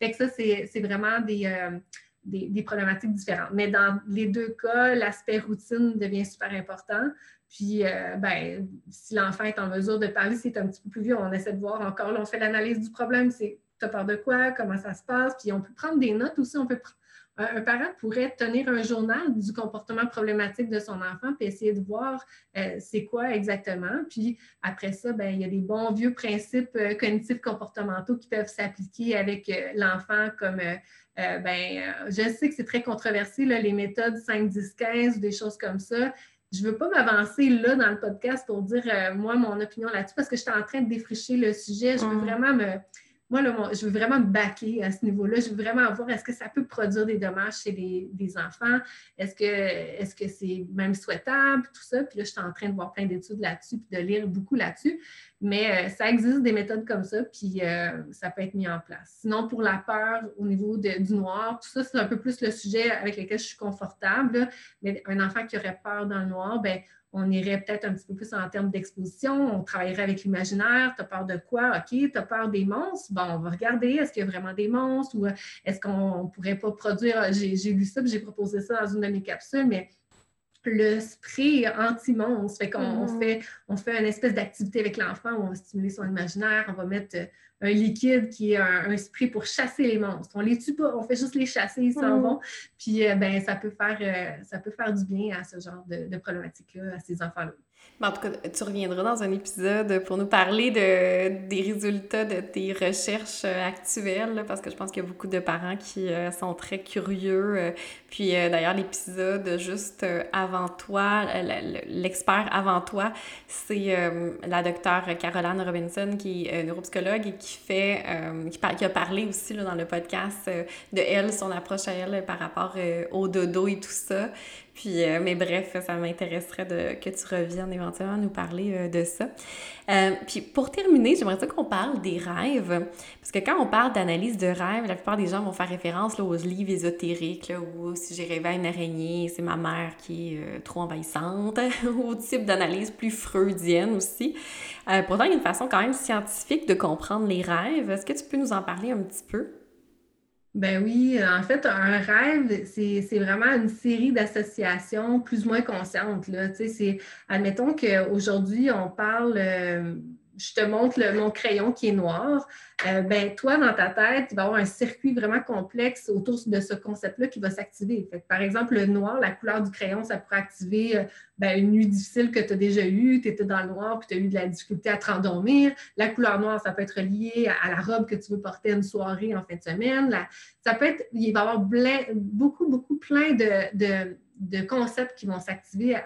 Fait que ça, c'est vraiment des des, problématiques différentes. Mais dans les deux cas, l'aspect routine devient super important. Puis, euh, ben, si l'enfant est en mesure de parler, c'est un petit peu plus vieux, on essaie de voir encore, là, on fait l'analyse du problème, c'est tu as peur de quoi, comment ça se passe, puis on peut prendre des notes aussi, on peut un, parent pourrait tenir un journal du comportement problématique de son enfant, puis essayer de voir euh, c'est quoi exactement. Puis après ça, ben, il y a des bons vieux principes euh, cognitifs comportementaux qui peuvent s'appliquer avec l'enfant comme euh, ben, je sais que c'est très controversé, les méthodes 5, 10, 15, des choses comme ça. Je ne veux pas m'avancer là dans le podcast pour dire, euh, moi, mon opinion là-dessus, parce que je suis en train de défricher le sujet. Je veux mm. vraiment me, moi, je veux vraiment me baquer à ce niveau-là. Je veux vraiment voir est-ce que ça peut produire des dommages chez des enfants? Est-ce que est-ce que c'est même souhaitable? Tout ça? Puis là, je suis en train de voir plein d'études là-dessus, puis de lire beaucoup là-dessus. Mais euh, ça existe des méthodes comme ça, puis euh, ça peut être mis en place. Sinon, pour la peur au niveau du noir, tout ça, c'est un peu plus le sujet avec lequel je suis confortable. Mais un enfant qui aurait peur dans le noir, ben on irait peut-être un petit peu plus en termes d'exposition, on travaillerait avec l'imaginaire, tu as peur de quoi? OK, tu as peur des monstres? Bon, on va regarder, est-ce qu'il y a vraiment des monstres ou euh, est-ce qu'on ne pourrait pas produire, euh, j'ai vu ça, j'ai proposé ça dans une de mes capsules, mais le spray anti-monstre, fait qu'on mm-hmm. fait, on fait une espèce d'activité avec l'enfant où on va stimuler son imaginaire, on va mettre euh, un liquide qui est un, spray pour chasser les monstres. On les tue pas, on fait juste les chasser, ils s'en mm. vont. Puis euh, ben, ça peut faire euh, ça peut faire du bien à ce genre de, de problématique-là, à ces enfants-là en tout cas, tu reviendras dans un épisode pour nous parler de, des résultats de tes recherches euh, actuelles, parce que je pense qu'il y a beaucoup de parents qui euh, sont très curieux. Euh. Puis d'ailleurs, l'épisode juste avant toi, l'expert avant toi, c'est la docteure Caroline Robinson, qui est neuropsychologue et qui fait, qui, a parlé aussi là, dans le podcast de elle, son approche à elle par rapport au dodo et tout ça. Puis, euh, mais bref, ça m'intéresserait que tu reviennes éventuellement nous parler euh, de ça. Euh, puis pour terminer, j'aimerais qu'on parle des rêves. Parce que quand on parle d'analyse de rêves, la plupart des gens vont faire référence là, aux livres ésotériques, là, ou si j'ai rêvé à une araignée, c'est ma mère qui est trop envahissante, au type d'analyse plus freudienne aussi. pourtant, il y a une façon quand même scientifique de comprendre les rêves. Est-ce que tu peux nous en parler un petit peu? Ben oui, en fait, un rêve, c'est vraiment une série d'associations plus ou moins conscientes. Là. Admettons qu'aujourd'hui, on parle euh, je te montre mon crayon qui est noir, euh, ben, toi, dans ta tête, il va avoir un circuit vraiment complexe autour de ce concept-là qui va s'activer. Par exemple, le noir, la couleur du crayon, ça pourrait activer euh, ben, une nuit difficile que tu as déjà eue, tu étais dans le noir, puis tu as eu de la difficulté à te rendormir. La couleur noire, ça peut être lié à, la robe que tu veux porter une soirée en fin de semaine. ça peut être, il va y avoir beaucoup, beaucoup plein de, concepts qui vont s'activer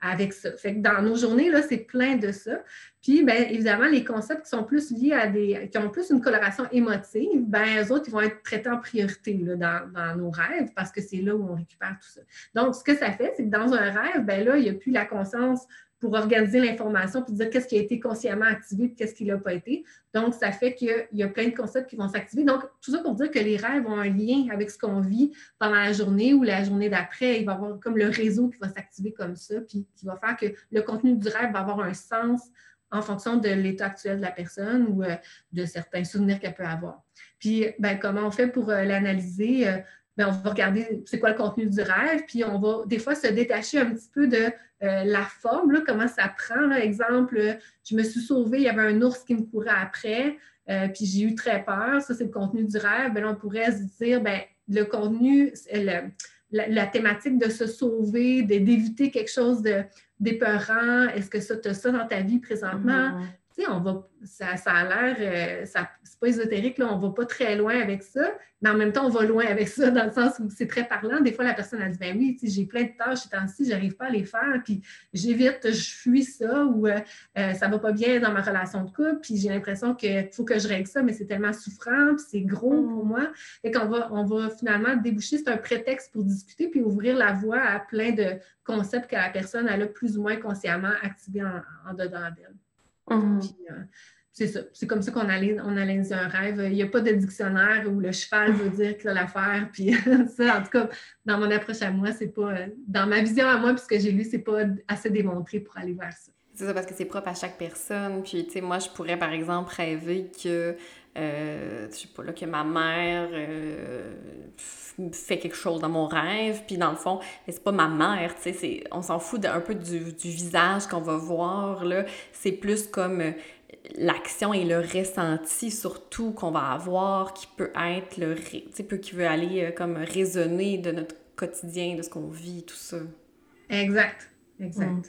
avec ça. Fait que dans nos journées, c'est plein de ça. Puis, bien, évidemment, les concepts qui sont plus liés à des, qui ont plus une coloration émotive, bien, eux autres, ils vont être traités en priorité là, dans, dans, nos rêves parce que c'est là où on récupère tout ça. Donc, ce que ça fait, c'est que dans un rêve, bien là, il n'y a plus la conscience pour organiser l'information, pour dire qu'est-ce qui a été consciemment activé et qu'est-ce qui n'a pas été. Donc, ça fait qu'il y a plein de concepts qui vont s'activer. Donc, tout ça pour dire que les rêves ont un lien avec ce qu'on vit pendant la journée ou la journée d'après. Il va y avoir comme le réseau qui va s'activer comme ça, puis qui va faire que le contenu du rêve va avoir un sens en fonction de l'état actuel de la personne ou euh, de certains souvenirs qu'elle peut avoir. Puis, ben, comment on fait pour euh, l'analyser? Euh, ben, on va regarder c'est quoi le contenu du rêve, puis on va des fois se détacher un petit peu de la forme, là, comment ça prend. Exemple, je me suis sauvée, il y avait un ours qui me courait après. puis j'ai eu très peur, ça c'est le contenu du rêve, ben on pourrait se dire, ben le contenu, la, thématique de se sauver, d'éviter quelque chose d'épeurant, est-ce que ça, tu as ça dans ta vie présentement? Mm-hmm on va, ça, a l'air, euh, c'est pas ésotérique, là, on va pas très loin avec ça, mais en même temps, on va loin avec ça dans le sens où c'est très parlant. Des fois, la personne a dit, ben oui, j'ai plein de tâches ces temps-ci, j'arrive pas à les faire, puis j'évite, je fuis ça, ou euh, euh, ça va pas bien dans ma relation de couple, puis j'ai l'impression qu'il faut que je règle ça, mais c'est tellement souffrant, puis c'est gros pour moi. Et qu'on va, on va finalement déboucher, c'est un prétexte pour discuter, puis ouvrir la voie à plein de concepts que la personne a plus ou moins consciemment activés en dedans d'elle. Mhm. Euh, c'est ça. C'est comme ça qu'on analyse, on analyse un rêve. Il n'y a pas de dictionnaire où le cheval veut dire que l'affaire. Puis ça, en tout cas, dans mon approche à moi, c'est pas. Euh, dans ma vision à moi, puisque j'ai lu, c'est pas assez démontré pour aller vers ça. C'est ça, parce que c'est propre à chaque personne. Puis, tu sais, moi, je pourrais, par exemple, rêver que, euh, je sais pas, là, que ma mère fait quelque chose dans mon rêve, puis dans le fond, c'est pas ma mère, tu sais, on s'en fout un peu du, visage qu'on va voir, là. C'est plus comme euh, l'action et le ressenti surtout qu'on va avoir qui peut être le, tu sais, qui veut aller euh, comme résonner de notre quotidien, de ce qu'on vit, tout ça. Exact, exact. Mm.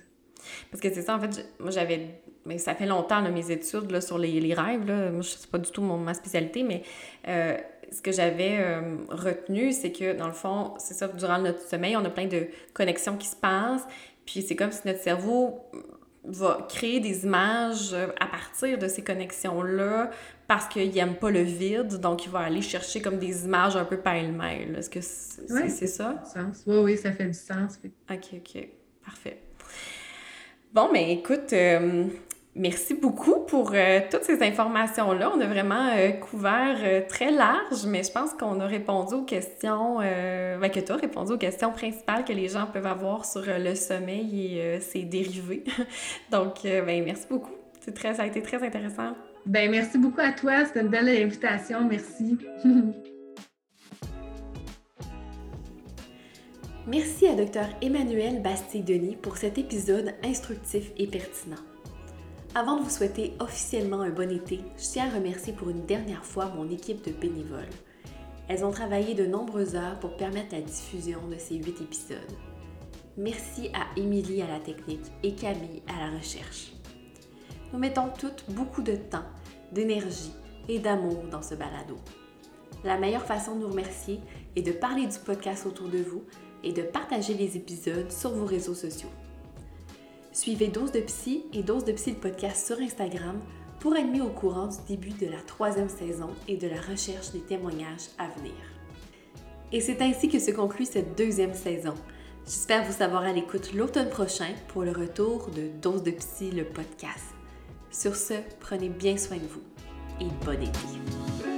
Parce que c'est ça, en fait, moi j'avais mais ça fait longtemps, mes études là, sur les, les rêves. Là. Moi, pas du tout mon, ma spécialité, mais euh, ce que j'avais euh, retenu, c'est que dans le fond, c'est ça, durant notre sommeil, on a plein de connexions qui se passent. Puis c'est comme si notre cerveau va créer des images euh, à partir de ces connexions-là parce qu'il n'aime pas le vide, donc il va aller chercher comme des images un peu pêle-mêle. Est-ce que c'est ça? Sens. Oui, oui, ça fait du sens. OK, OK. Parfait. Bon, mais écoute, euh, Merci beaucoup pour euh, toutes ces informations-là. On a vraiment euh, couvert euh, très large, mais je pense qu'on a répondu aux questions, ben, que tu as répondu aux questions principales que les gens peuvent avoir sur le sommeil et ses dérivés. Donc, ben, merci beaucoup. C'est très, ça a été très intéressant. Ben, merci beaucoup à toi. C'était une belle invitation. Merci. merci à Dr. Emmanuel Bastille-Denis pour cet épisode instructif et pertinent. Avant de vous souhaiter officiellement un bon été, je tiens à remercier pour une dernière fois mon équipe de bénévoles. Elles ont travaillé de nombreuses heures pour permettre la diffusion de ces huit épisodes. Merci à Émilie à la technique et Camille à la recherche. Nous mettons toutes beaucoup de temps, d'énergie et d'amour dans ce balado. La meilleure façon de nous remercier est de parler du podcast autour de vous et de partager les épisodes sur vos réseaux sociaux. Suivez Dose de Psy et Dose de Psy le podcast sur Instagram pour être mis au courant du début de la troisième saison et de la recherche des témoignages à venir. Et c'est ainsi que se conclut cette deuxième saison. J'espère vous savoir à l'écoute l'automne prochain pour le retour de Dose de Psy le podcast. Sur ce, prenez bien soin de vous et bon été.